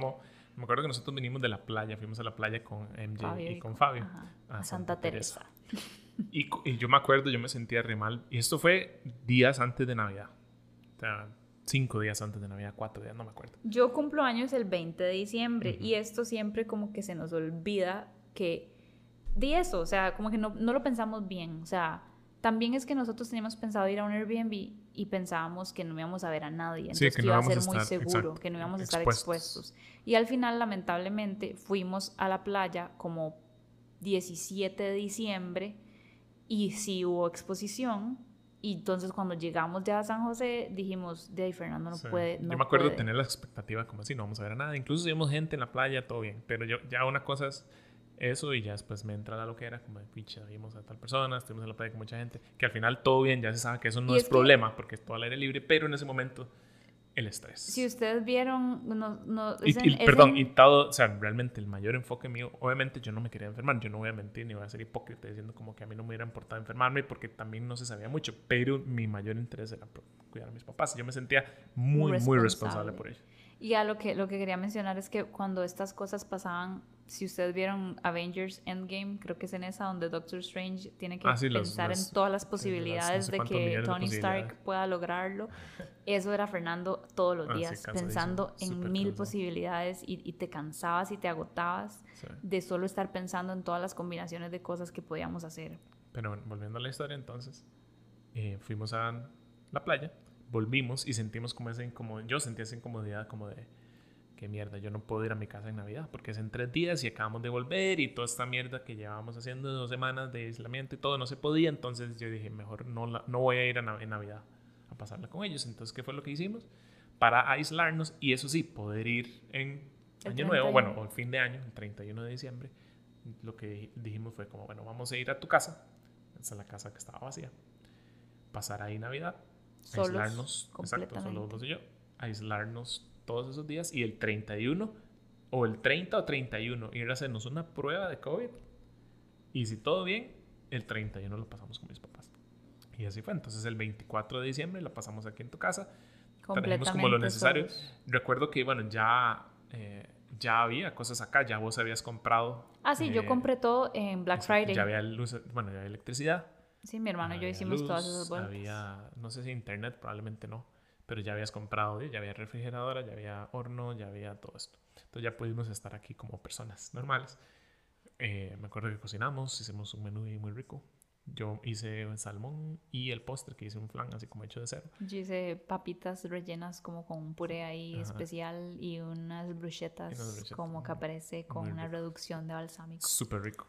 me acuerdo que nosotros vinimos de la playa, fuimos a la playa con MJ y, con, Fabio. a, Santa, Teresa. Y, y, yo me acuerdo, yo me sentía re mal. Y esto fue días antes de Navidad. O sea, cinco días antes de Navidad, cuatro días, no me acuerdo. Yo cumplo años el 20 de diciembre y esto siempre como que se nos olvida que di eso, o sea, como que no, no, lo pensamos bien, o sea, también es que nosotros teníamos pensado ir a un Airbnb y pensábamos que no íbamos a ver a nadie, entonces que, iba a ser muy seguro, que no íbamos a estar expuestos. Y al final, lamentablemente, fuimos a la playa como 17 de diciembre y sí hubo exposición, y entonces cuando llegamos ya a San José, dijimos, de ahí Fernando no puede. No yo me acuerdo de tener la expectativa como así, no vamos a ver a nada. Incluso vimos gente en la playa, todo bien. Pero yo, ya una cosa es eso y ya después me entra la loquera, como de picha, vimos a tal persona, estuvimos en la playa con mucha gente. Que al final todo bien, ya se sabe que eso no es, problema porque es todo al aire libre, pero en ese momento el estrés. Si ustedes vieron, no, no, perdón, y todo, o sea, realmente el mayor enfoque mío, obviamente yo no me quería enfermar, yo no voy a mentir ni voy a ser hipócrita diciendo como que a mí no me hubiera importado enfermarme porque también no se sabía mucho, pero mi mayor interés era cuidar a mis papás y yo me sentía muy, muy responsable por ello. Y a lo que, lo que quería mencionar es que cuando estas cosas pasaban si ustedes vieron Avengers Endgame, creo que es en esa donde Doctor Strange tiene que ah, pensar en todas las posibilidades de que Tony Stark pueda lograrlo. Eso era Fernando todos los ah, días, pensando en mil posibilidades y, te cansabas y te agotabas de solo estar pensando en todas las combinaciones de cosas que podíamos hacer. Pero bueno, volviendo a la historia entonces, eh, fuimos a la playa, volvimos y sentimos como esa incomodidad, yo sentí esa incomodidad como de qué mierda, yo no puedo ir a mi casa en Navidad porque es en tres días y acabamos de volver y toda esta mierda que llevábamos haciendo dos semanas de aislamiento y todo no se podía. Entonces yo dije, mejor no, no voy a ir a en Navidad a pasarla con ellos. Entonces, ¿qué fue lo que hicimos? Para aislarnos y eso sí, poder ir en Año Nuevo, bueno, o el fin de año, el 31 de diciembre, lo que dijimos fue como, bueno, vamos a ir a tu casa, esa es la casa que estaba vacía, pasar ahí Navidad, aislarnos, exacto, solo vos y yo, aislarnos todos esos días y el 31 o el 30 o 31 ir a hacernos una prueba de COVID y si todo bien, el 31 lo pasamos con mis papás. Y así fue. Entonces el 24 de diciembre la pasamos aquí en tu casa. Trajimos como lo necesario. Recuerdo que, bueno, ya, eh, ya había cosas acá, ya vos habías comprado. Ah, sí, yo eh, compré todo en Black Friday. Ya había luz, bueno, ya había electricidad. Sí, mi hermano y yo hicimos todas esas vueltas. Había, no sé si internet, probablemente no, pero ya habías comprado, ya había refrigeradora, ya había horno, ya había todo esto. Entonces ya pudimos estar aquí como personas normales. Eh, me acuerdo que cocinamos, hicimos un menú muy rico. Yo hice un salmón y el postre que hice un flan así como hecho de cerdo. Yo hice papitas rellenas como con un puré ahí especial y unas bruchetas, como que aparece con una reducción de balsámico. Súper rico.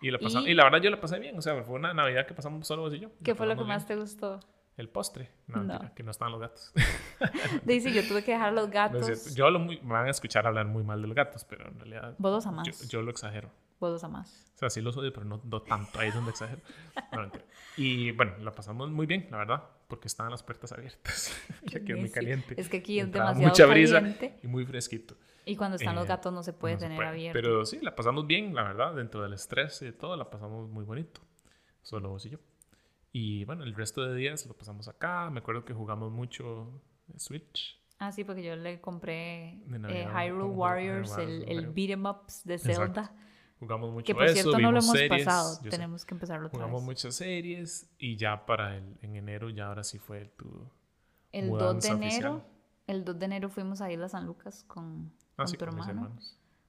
Y la, y la verdad yo la pasé bien, o sea, fue una Navidad que pasamos solo vos y yo. ¿Qué fue lo que más te gustó? El postre. No, que no estaban los gatos. [laughs] Dice, yo tuve que dejar los gatos. yo lo muy, me van a escuchar hablar muy mal de los gatos, pero en realidad... Vos los Yo, yo lo exagero. Vos los más O sea, sí los odio, pero no, tanto. Ahí es donde exagero. y bueno, la pasamos muy bien, la verdad, porque estaban las puertas abiertas. y aquí es muy caliente. Es que aquí es demasiado mucha brisa y muy fresquito. Y cuando están los eh, gatos no se puede tener abierto. Pero sí, la pasamos bien, la verdad, dentro del estrés y todo, la pasamos muy bonito. Solo vos y yo. Y bueno, el resto de días lo pasamos acá. Me acuerdo que jugamos mucho Switch. Ah, sí, porque yo le compré eh, Hyrule Warriors, el, el beat em ups de Zelda. Jugamos mucho Que por cierto no lo hemos pasado, tenemos que empezarlo otra Jugamos muchas series y ya para el, en enero ya ahora sí fue tu El 2 de enero, el 2 de enero fuimos a Isla San Lucas con, ah, con tu hermano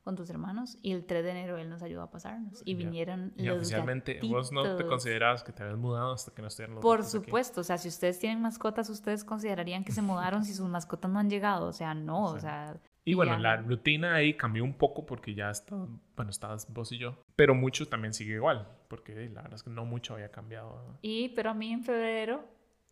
con tus hermanos y el 3 de enero él nos ayudó a pasarnos y vinieron y los oficialmente vos no te considerabas que te habías mudado hasta que no estuvieran los Por supuesto, o sea, si ustedes tienen mascotas, ustedes considerarían que se mudaron si sus mascotas no han llegado, o sea, no, o sea... Y bueno, la rutina ahí cambió un poco porque ya está, bueno, estabas vos y yo, pero mucho también sigue igual, porque la verdad es que no mucho había cambiado. Y, pero a mí en febrero,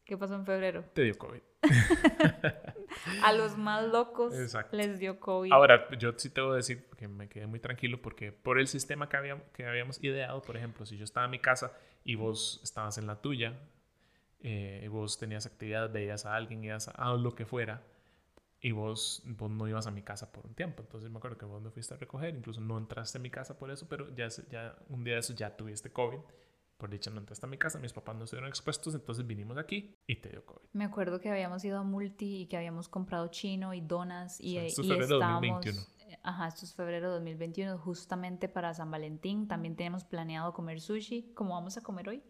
¿qué pasó en febrero? Te dio COVID. [laughs] a los más locos les dio COVID. Ahora, yo sí te voy a decir que me quedé muy tranquilo porque por el sistema que habíamos, que habíamos ideado, por ejemplo, si yo estaba en mi casa y vos estabas en la tuya, eh, vos tenías actividad, veías a alguien, ibas a, a lo que fuera, y vos, vos no ibas a mi casa por un tiempo. Entonces me acuerdo que vos me fuiste a recoger, incluso no entraste a mi casa por eso, pero ya, ya un día de eso ya tuviste COVID por dicha no entraste a mi casa, mis papás no estuvieron expuestos, entonces vinimos aquí y te dio COVID. Me acuerdo que habíamos ido a Multi y que habíamos comprado chino y donas y, esto es febrero de 2021. Ajá, esto es febrero de 2021, justamente para San Valentín. También tenemos planeado comer sushi, como vamos a comer hoy.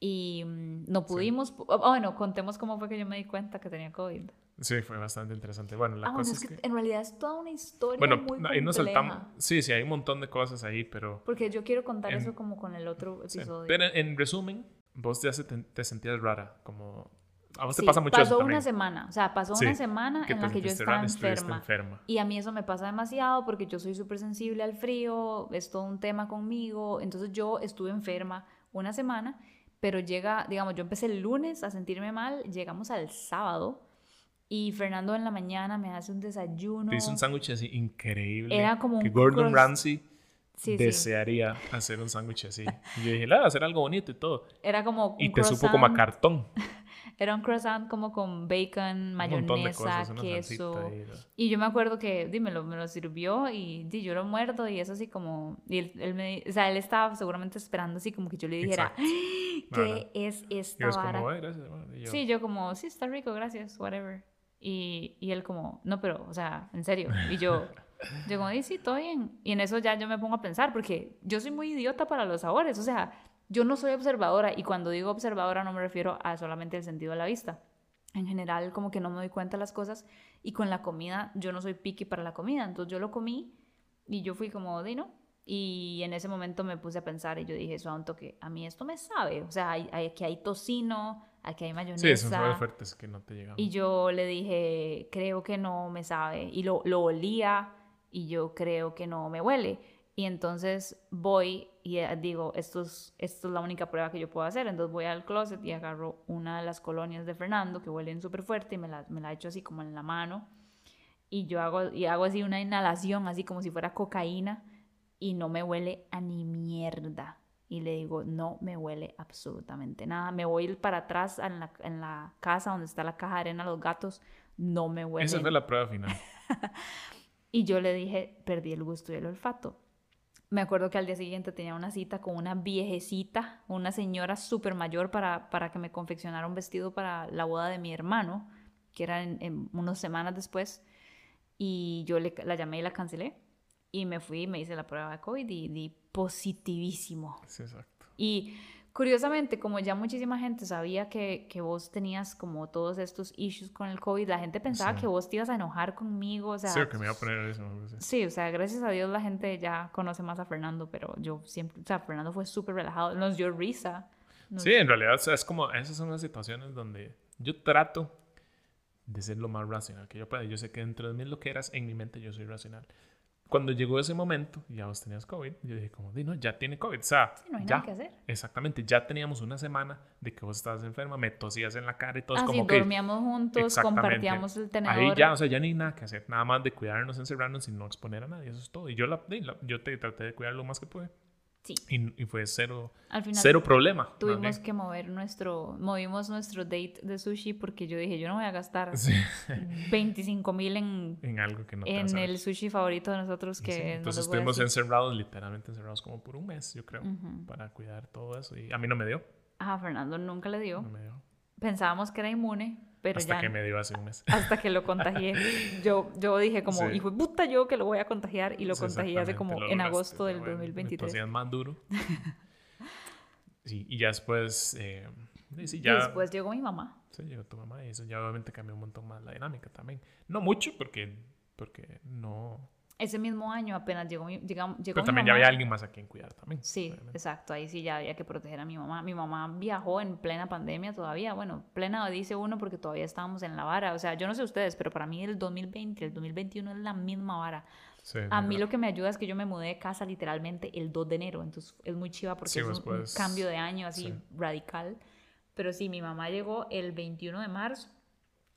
Y mm, no pudimos, bueno, contemos cómo fue que yo me di cuenta que tenía COVID. Sí, fue bastante interesante. Bueno, la ah, cosa es, que, En realidad es toda una historia bueno, muy ahí nos saltamos. Sí, sí, hay un montón de cosas ahí, pero... Porque yo quiero contar eso como con el otro episodio. Pero en, resumen, vos ya te, sentías rara, como... A vos te pasa mucho pasó una semana, o sea, pasó una semana en la que yo estaba enferma, enferma, Y a mí eso me pasa demasiado porque yo soy súper sensible al frío, es todo un tema conmigo. Entonces yo estuve enferma una semana, pero llega, digamos, yo empecé el lunes a sentirme mal, llegamos al sábado y Fernando en la mañana me hace un desayuno. Te hizo un sándwich así increíble. Era como un que Gordon Ramsay desearía hacer un sándwich así. Y yo dije, la, hacer algo bonito y todo. Era como Y te supo como a cartón. [laughs] Era un croissant como con bacon, mayonesa, queso. Y, yo me acuerdo que, dímelo, me lo sirvió y yo lo muerdo y eso así como... Y él, me, o sea, él estaba seguramente esperando así como que yo le dijera, ¿qué es esta vara? Sí, yo como, sí, está rico, gracias, whatever. Y, y él como, no, pero, o sea, en serio. Y yo, yo como, sí, todo bien. Y en eso ya yo me pongo a pensar, porque yo soy muy idiota para los sabores. O sea, yo no soy observadora. Y cuando digo observadora no me refiero a solamente el sentido de la vista. En general, como que no me doy cuenta de las cosas. Y con la comida, yo no soy picky para la comida. Entonces yo lo comí y yo fui como, no. Y en ese momento me puse a pensar y yo dije, eso a un toque, a mí esto me sabe. O sea, hay, hay, que hay tocino, aquí hay mayonesa. Sí, son fuertes que no te llegan. Y yo le dije, creo que no me sabe. Y lo, lo olía y yo creo que no me huele. Y entonces voy y eh, digo, esto es, esto es la única prueba que yo puedo hacer. Entonces voy al closet y agarro una de las colonias de Fernando que huelen súper fuerte y me la, me la echo así como en la mano. Y yo hago, y hago así una inhalación, así como si fuera cocaína, y no me huele a ni mierda. Y le digo, no me huele absolutamente nada. Me voy para atrás en la, en la casa donde está la caja de arena, los gatos, no me huele. Esa fue la prueba final. [laughs] y yo le dije, perdí el gusto y el olfato. Me acuerdo que al día siguiente tenía una cita con una viejecita, una señora súper mayor para, para que me confeccionara un vestido para la boda de mi hermano, que era en, unas semanas después. Y yo le, la llamé y la cancelé. Y me fui, me hice la prueba de COVID y di positivísimo. Sí, exacto. Y Curiosamente, como ya muchísima gente sabía que, que, vos tenías como todos estos issues con el COVID, la gente pensaba que vos te ibas a enojar conmigo, o sea... Sí, que me iba a poner eso. Sí, o sea, gracias a Dios la gente ya conoce más a Fernando, pero yo siempre, o sea, Fernando fue súper relajado, nos dio risa. Sí, en realidad es como, esas son las situaciones donde yo trato de ser lo más racional que yo pueda. Yo sé que entre mis loqueras, en mi mente yo soy racional cuando llegó ese momento, ya vos tenías COVID, yo dije como, no, ya tiene COVID, o sea, no hay ya, nada que hacer. Exactamente, ya teníamos una semana de que vos estabas enferma, me tosías en la cara y todo, Así, como que... dormíamos juntos, compartíamos el tenedor. Ahí ya, o sea, ya ni nada que hacer, nada más de cuidarnos, encerrarnos y no exponer a nadie, eso es todo. Y yo, la, yo te traté de cuidar lo más que pude. Sí. Y, fue cero, cero problema. Tuvimos que mover nuestro, movimos nuestro date de sushi porque yo dije, yo no voy a gastar [laughs] 25 mil en, en algo que no te En el sushi favorito de nosotros que... Entonces estuvimos encerrados, literalmente encerrados como por un mes, yo creo, para cuidar todo eso. Y a mí no me dio. Ajá, Fernando nunca le dio. No me dio. Pensábamos que era inmune, pero hasta que me dio hace un mes. Hasta que lo contagié. [laughs] Yo, yo dije como, y hijo puta yo que lo voy a contagiar y lo contagié hace como en agosto del 2023. Me más duro. [laughs] sí, y ya después... Eh, sí, ya, después llegó mi mamá. Sí, llegó tu mamá y eso ya obviamente cambió un montón más la dinámica también. No mucho porque, porque no ese mismo año apenas llegó mi, llegó, llegó Pero también ya había alguien más a quien cuidar también. Sí, exacto. Ahí sí ya había que proteger a mi mamá. Mi mamá viajó en plena pandemia todavía. Bueno, plena dice uno porque todavía estábamos en la vara. O sea, yo no sé ustedes, pero para mí el 2020, el 2021 es la misma vara. Sí, a mí lo que me ayuda es que yo me mudé de casa literalmente el 2 de enero. Entonces es muy chiva porque es un, pues, cambio de año así radical. Pero sí, mi mamá llegó el 21 de marzo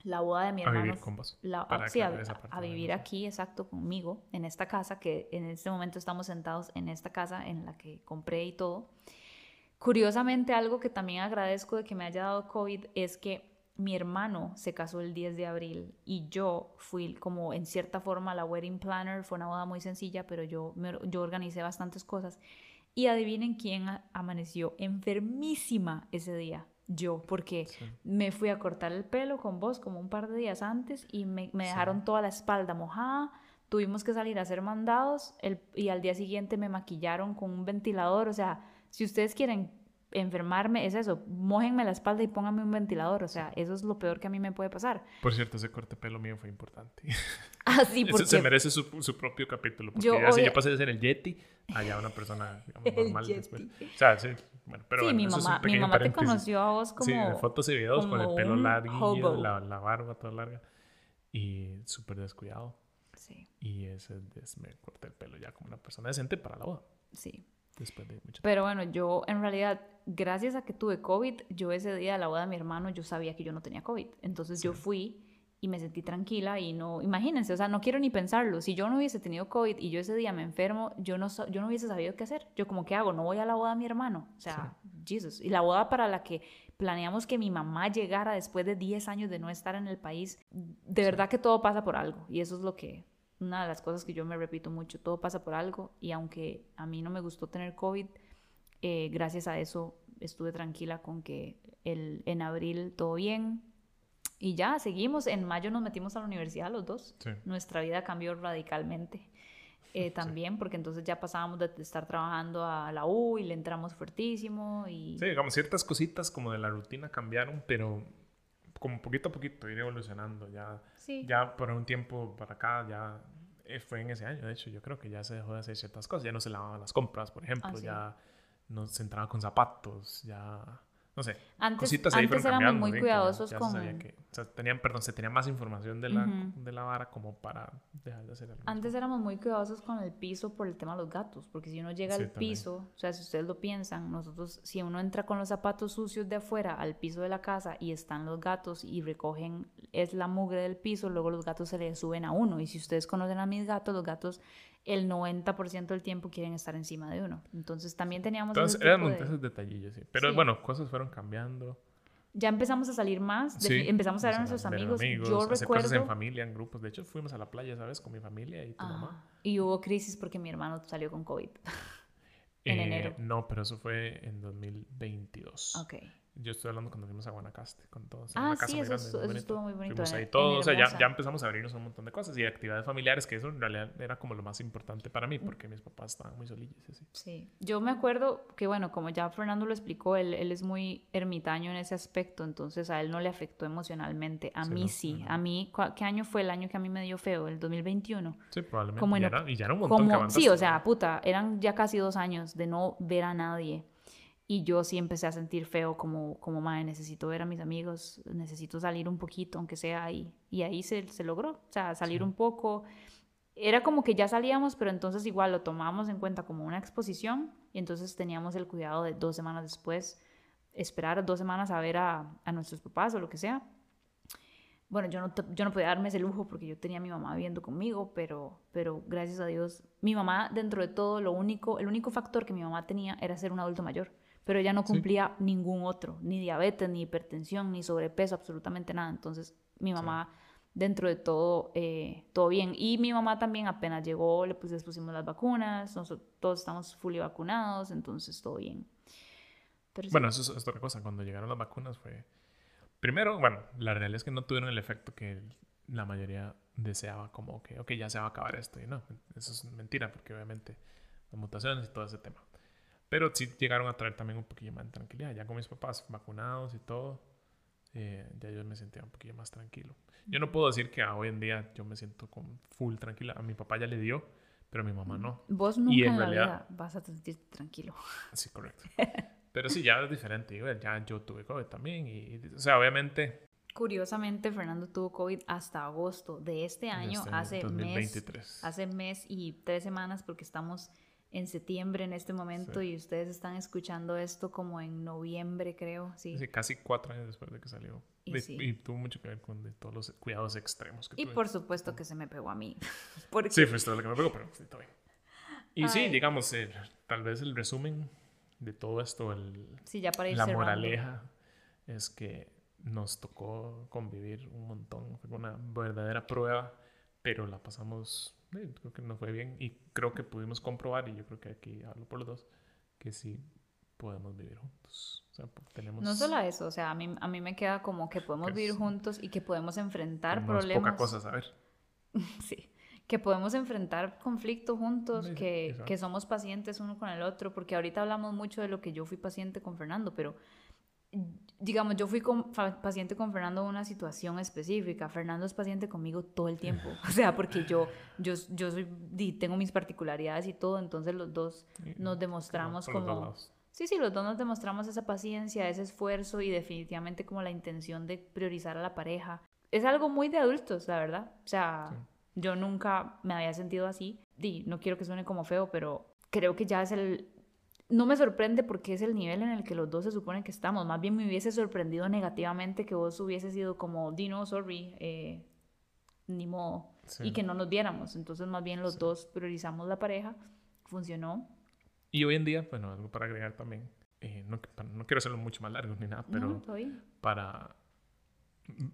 la boda de mi hermano. A vivir con vos. La, sí, a, vivir aquí, exacto, conmigo, en esta casa, que en este momento estamos sentados en esta casa en la que compré y todo. Curiosamente, algo que también agradezco de que me haya dado COVID es que mi hermano se casó el 10 de abril y yo fui como en cierta forma la wedding planner, fue una boda muy sencilla, pero yo, yo organicé bastantes cosas. Y adivinen quién amaneció enfermísima ese día yo, porque me fui a cortar el pelo con vos como un par de días antes y me, me dejaron toda la espalda mojada, tuvimos que salir a hacer mandados el, y al día siguiente me maquillaron con un ventilador, o sea, si ustedes quieren enfermarme, es eso, mojenme la espalda y pónganme un ventilador, o sea, eso es lo peor que a mí me puede pasar. Por cierto, ese corte de pelo mío fue importante. [laughs] Ah, sí, porque... se merece su, su, propio capítulo, porque yo, así yo pasé de ser el Yeti allá una persona [laughs] normal después. O sea, sí, bueno, pero sí, mi mamá, mi mamá te conoció a vos como. Sí, fotos y videos con el pelo largo, la, la, barba toda larga. Y súper descuidado. Sí. Y ese me corté el pelo ya como una persona decente para la boda. Sí. Después de mucho Pero bueno, yo en realidad, gracias a que tuve COVID, yo ese día de la boda de mi hermano, yo sabía que yo no tenía COVID. Entonces yo fui y me sentí tranquila y no, imagínense, o sea, no quiero ni pensarlo. Si yo no hubiese tenido COVID y yo ese día me enfermo, yo no, yo no hubiese sabido qué hacer. Yo como, ¿qué hago? No voy a la boda de mi hermano. O sea, Jesus. Y la boda para la que planeamos que mi mamá llegara después de 10 años de no estar en el país, de verdad que todo pasa por algo. Y eso es lo que, una de las cosas que yo me repito mucho, todo pasa por algo. Y aunque a mí no me gustó tener COVID, eh, gracias a eso estuve tranquila con que el, en abril todo bien, y ya, seguimos. En mayo nos metimos a la universidad los dos. Nuestra vida cambió radicalmente. Eh, [laughs] también, porque entonces ya pasábamos de estar trabajando a la U y le entramos fuertísimo. Y... Sí, digamos, ciertas cositas como de la rutina cambiaron, pero como poquito a poquito ir evolucionando. Ya, ya por un tiempo para acá, ya eh, fue en ese año, de hecho, yo creo que ya se dejó de hacer ciertas cosas. Ya no se lavaban las compras, por ejemplo, ah, ya no se entraba con zapatos, ya no sé, Antes, cositas ahí antes éramos muy cuidadosos ya con... que- o sea, tenían, perdón, se tenía más información de la, de la vara como para dejar de hacer algo. Antes éramos muy cuidadosos con el piso por el tema de los gatos, porque si uno llega Sí, al también. piso, o sea, si ustedes lo piensan, nosotros, si uno entra con los zapatos sucios de afuera al piso de la casa y están los gatos y recogen, es la mugre del piso, luego los gatos se le suben a uno. Y si ustedes conocen a mis gatos, los gatos el 90% del tiempo quieren estar encima de uno. Entonces también teníamos... Entonces ese eran de- esos detallillos, sí. Pero Sí. bueno, cosas fueron cambiando. Ya empezamos a salir más, Sí, defi- empezamos a ver a nuestros ver amigos. Yo hacer recuerdo... cosas en familia, en grupos. De hecho, fuimos a la playa, ¿sabes? Con mi familia y tu mamá. Ajá. Y hubo crisis porque mi hermano salió con COVID. [laughs] en Eh, enero. No, pero eso fue en 2022. ok. Yo estoy hablando cuando fuimos a Guanacaste con todos. Ah, sí, eso grande, eso estuvo muy bonito, Fuimos ahí en todos. O sea, ya, ya empezamos a abrirnos un montón de cosas y actividades familiares, que eso en realidad era como lo más importante para mí, porque mis papás estaban muy solillos. Así. Sí, yo me acuerdo que, bueno, como ya Fernando lo explicó, él, él es muy ermitaño en ese aspecto, entonces a él no le afectó emocionalmente. A Sí, mí no, sí. ajá. A mí, ¿cuá- ¿qué año fue el año que a mí me dio feo? El 2021. Sí, probablemente. Como en y, oc- era, y ya era un montón que Como, aguantaste, sí, o ¿no? sea, puta, eran ya casi dos años de no ver a nadie. Y yo sí empecé a sentir feo como, como madre, necesito ver a mis amigos, necesito salir un poquito, aunque sea ahí. Y ahí se, se logró, o sea, salir Sí. un poco. Era como que ya salíamos, pero entonces igual lo tomábamos en cuenta como una exposición y entonces teníamos el cuidado de dos semanas después, esperar dos semanas a ver a, a nuestros papás o lo que sea. Bueno, yo no, yo no podía darme ese lujo porque yo tenía a mi mamá viviendo conmigo, pero, pero gracias a Dios, mi mamá dentro de todo, lo único, el único factor que mi mamá tenía era ser un adulto mayor, pero ella no Sí. cumplía ningún otro, ni diabetes, ni hipertensión, ni sobrepeso, absolutamente nada. Entonces, mi mamá dentro de todo, eh, todo bien. Y mi mamá también apenas llegó, le pues, les pusimos las vacunas, nosotros todos estamos fully vacunados, entonces todo bien. Pero sí. Bueno, eso es, otra cosa. Cuando llegaron las vacunas fue... Primero, bueno, la realidad es que no tuvieron el efecto que la mayoría deseaba, como que, ok, ya se va a acabar esto. Y no, eso es mentira, porque obviamente las mutaciones y todo ese tema. Pero sí llegaron a traer también un poquillo más de tranquilidad. Ya con mis papás vacunados y todo, eh, ya yo me sentía un poquillo más tranquilo. Yo no puedo decir que a hoy en día yo me siento con full tranquila. A mi papá ya le dio, pero a mi mamá no. Vos nunca en en, la realidad- vida vas a sentirte tranquilo. [laughs] Sí, correcto. [laughs] Pero sí, ya es diferente. Ya yo tuve COVID también. Y, o sea, obviamente, Curiosamente, Fernando tuvo COVID hasta agosto de este año, este hace mes, 2023. hace mes y tres semanas, porque estamos en septiembre en este momento Sí. y ustedes están escuchando esto como en noviembre, creo, sí. Sí, casi cuatro años después de que salió. Y Y, sí. y tuvo mucho que ver con de todos los cuidados extremos que Y tuve. por supuesto que se me pegó a mí. [laughs] Porque Sí, fue esto lo que me pegó, pero sí, todo bien. Y sí, Ay. digamos, el- tal vez el resumen de todo esto, el, sí, ya para ir la cerrando. moraleja, es que nos tocó convivir un montón. Fue una verdadera prueba, pero la pasamos, creo que nos fue bien y creo que pudimos comprobar, y yo creo que aquí hablo por los dos, que sí podemos vivir juntos. O sea, po- tenemos... No solo eso, o sea, a mí, a mí me queda como que podemos Que vivir es- juntos y que podemos enfrentar no es problemas. poca cosa saber. [laughs] Sí, que podemos enfrentar conflictos juntos, Sí, que, que somos pacientes uno con el otro, porque ahorita hablamos mucho de lo que yo fui paciente con Fernando, pero digamos, yo fui con- paciente con Fernando en una situación específica, Fernando es paciente conmigo todo el tiempo, [laughs] o sea, porque yo, yo, yo soy, tengo mis particularidades y todo, entonces los dos nos demostramos como... lados. Sí, sí, los dos nos demostramos esa paciencia, ese esfuerzo y definitivamente como la intención de priorizar a la pareja. Es algo muy de adultos, la verdad. O sea, Sí. yo nunca me había sentido así. Y no quiero que suene como feo, pero creo que ya es el... No me sorprende porque es el nivel en el que los dos se supone que estamos. Más bien me hubiese sorprendido negativamente que vos hubieses sido como, di no, sorry, eh, ni modo. Sí. Y que no nos viéramos. Entonces más bien los Sí. dos priorizamos la pareja. Funcionó. Y hoy en día, bueno, algo para agregar también, eh, no, no quiero hacerlo mucho más largo ni nada, pero No, para...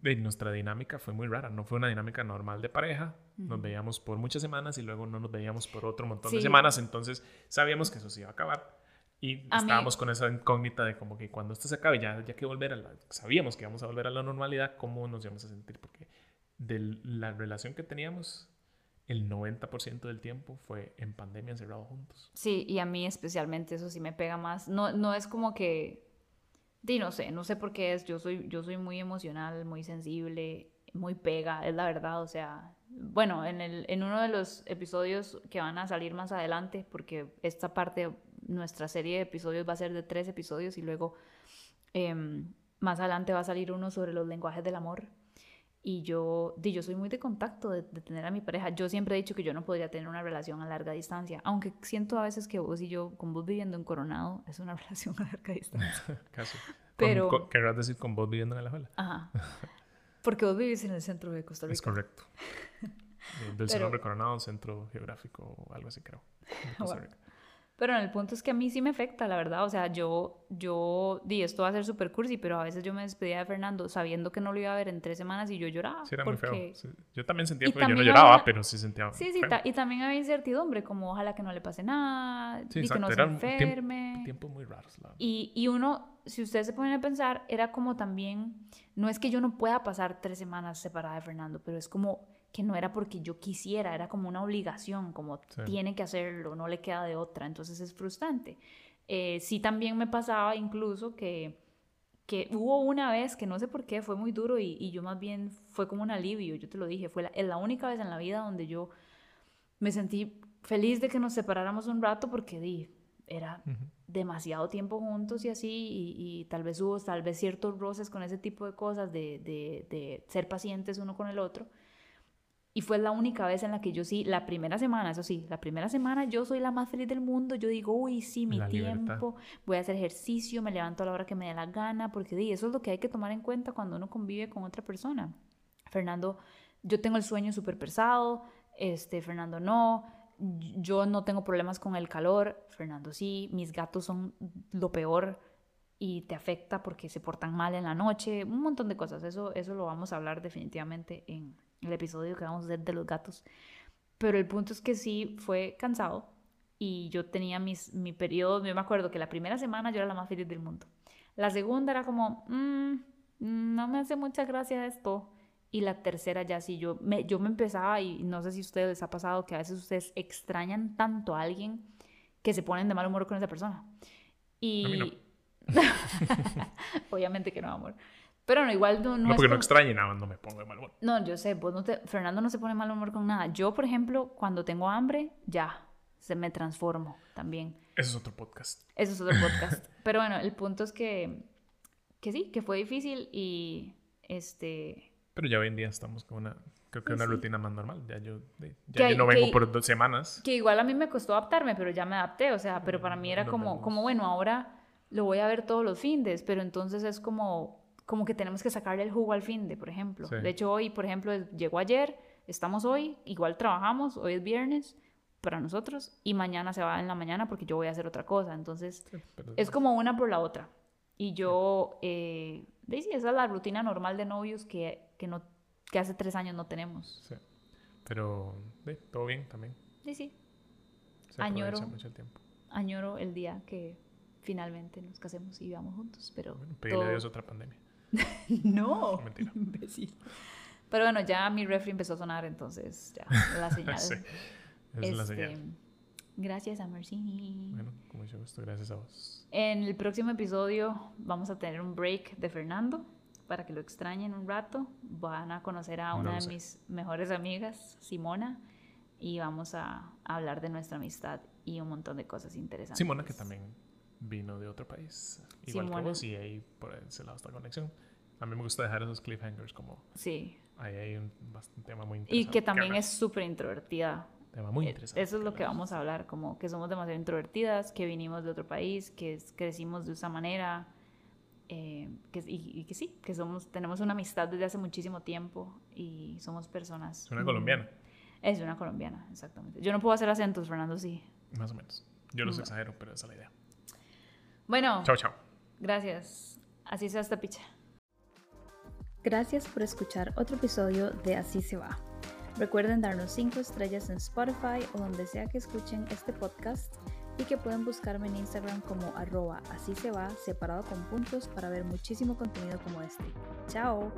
eh, nuestra dinámica fue muy rara, no fue una dinámica normal de pareja, nos veíamos por muchas semanas y luego no nos veíamos por otro montón Sí. de semanas, entonces sabíamos que eso se iba a acabar y A mí- estábamos con esa incógnita de como que cuando esto se acabe ya, ya que volver a la, sabíamos que íbamos a volver a la normalidad, ¿cómo nos íbamos a sentir? Porque de la relación que teníamos, el 90% del tiempo fue en pandemia encerrados juntos. Sí, y a mí especialmente eso sí me pega más. No, no es como que, di, no sé, no sé por qué es. Yo soy, yo soy muy emocional, muy sensible, muy pega, es la verdad. O sea, bueno, en, el, en uno de los episodios que van a salir más adelante, porque esta parte, nuestra serie de episodios va a ser de tres episodios y luego Em, más adelante va a salir uno sobre los lenguajes del amor. Y yo, di, yo soy muy de contacto, de, tener a mi pareja. Yo siempre he dicho que yo no podría tener una relación a larga distancia, aunque siento a veces que vos y yo, con vos viviendo en Coronado, es una [laughs] relación a larga distancia. [laughs] Casi. Pero... ¿Querrás decir con vos viviendo en la escuela? Ajá. Porque vos vivís en el centro de Costa Rica. Es correcto. [laughs] Del Pero... nombre Coronado, centro geográfico o algo así, creo. Pero el punto es que a mí sí me afecta, la verdad. O sea, yo, yo di, esto va a ser súper cursi, pero a veces yo me despedía de Fernando sabiendo que no lo iba a ver en tres semanas y yo lloraba. Sí, era muy feo. Yo también sentía, porque yo no lloraba, pero sí sentía. Sí, sí, y también había incertidumbre, como ojalá que no le pase nada, y que no se enferme. Tiempo, muy raros. Y, y uno, si ustedes se ponen a pensar, era como también, no es que yo no pueda pasar tres semanas separada de Fernando, pero es como que no era porque yo quisiera, era como una obligación, como tiene que hacerlo, no le queda de otra, entonces es frustrante. Eh, sí también me pasaba incluso que, que hubo una vez que no sé por qué fue muy duro y, y yo más bien fue como un alivio, yo te lo dije, fue la, la única vez en la vida donde yo me sentí feliz de que nos separáramos un rato porque di, era demasiado tiempo juntos y así, y, y, tal vez hubo tal vez ciertos roces con ese tipo de cosas, de, de, de ser pacientes uno con el otro. Y fue la única vez en la que yo sí, la primera semana, eso sí, la primera semana yo soy la más feliz del mundo. Yo digo, uy, sí, mi tiempo, voy a hacer ejercicio, me levanto a la hora que me dé la gana, porque di, eso es lo que hay que tomar en cuenta cuando uno convive con otra persona. Fernando, yo tengo el sueño súper pesado, este, Fernando no, yo no tengo problemas con el calor, Fernando sí, mis gatos son lo peor y te afecta porque se portan mal en la noche, un montón de cosas. Eso, eso lo vamos a hablar definitivamente en, el episodio que vamos a hacer de los gatos. Pero el punto es que sí fue cansado y yo tenía mis, mi periodo, yo me acuerdo que la primera semana yo era la más feliz del mundo. La segunda era como, mm, no me hace mucha gracia esto. Y la tercera ya sí, yo me, yo me empezaba, y no sé si a ustedes les ha pasado, que a veces ustedes extrañan tanto a alguien que se ponen de mal humor con esa persona. Y... [laughs] Obviamente que no, amor. Pero no, igual no, no, porque no extrañe nada, no me pongo de mal humor. No, yo sé, vos no te... Fernando no se pone mal humor con nada. Yo, por ejemplo, cuando tengo hambre, ya, se me transformo también. Eso es otro podcast. Eso es otro [laughs] podcast. Pero bueno, el punto es que, que sí, que fue difícil y este... Pero ya hoy en día estamos con una, creo que una rutina más normal. Ya yo, ya yo no vengo por dos semanas. Que igual a mí me costó adaptarme, pero ya me adapté, o sea, pero para mí era como, como, bueno, ahora lo voy a ver todos los fines, pero entonces es como como que tenemos que sacarle el jugo al fin de, por ejemplo. De hecho, hoy, por ejemplo, llegó ayer, estamos hoy, igual trabajamos, hoy es viernes para nosotros y mañana se va en la mañana porque yo voy a hacer otra cosa. Entonces, es como una por la otra. Y yo, eh, esa es la rutina normal de novios que, que, no, que hace tres años no tenemos. Sí. Pero, todo bien también. Sí, sí. añoro, mucho el tiempo. añoro el día que finalmente nos casemos y vivamos juntos, pero... Bueno, pedirle a Dios otra pandemia. [laughs] no, imbécil. Pero bueno, ya mi refri empezó a sonar, entonces ya, la [laughs] señal. sí, es la señal. Este, gracias a Mercini. Bueno, como mucho gusto, gracias a vos. En el próximo episodio vamos a tener un break de Fernando para que lo extrañen un rato. Van a conocer a una de mis mejores amigas, Simona, y vamos a hablar de nuestra amistad y un montón de cosas interesantes. Simona, que también vino de otro país, igual que vos, y ahí por ese lado está conexión. A mí me gusta dejar esos cliffhangers como... Sí. Ahí hay un, tema muy interesante. Y que también es súper introvertida. Tema muy eh, interesante. Eso es lo que vamos a hablar, como que somos demasiado introvertidas, que vinimos de otro país, que crecimos de esa manera, eh, que, y, que sí, que somos, tenemos una amistad desde hace muchísimo tiempo y somos personas... Es una colombiana. Es una colombiana, exactamente. Yo no puedo hacer acentos, Fernando, sí. Más o menos. Yo los exagero, pero esa es la idea. Bueno. Chao, chao. Gracias. Así sea esta picha. Gracias por escuchar otro episodio de Así se va. Recuerden darnos 5 estrellas en Spotify o donde sea que escuchen este podcast y que pueden buscarme en Instagram como arroba así se va separado con puntos para ver muchísimo contenido como este. Chao.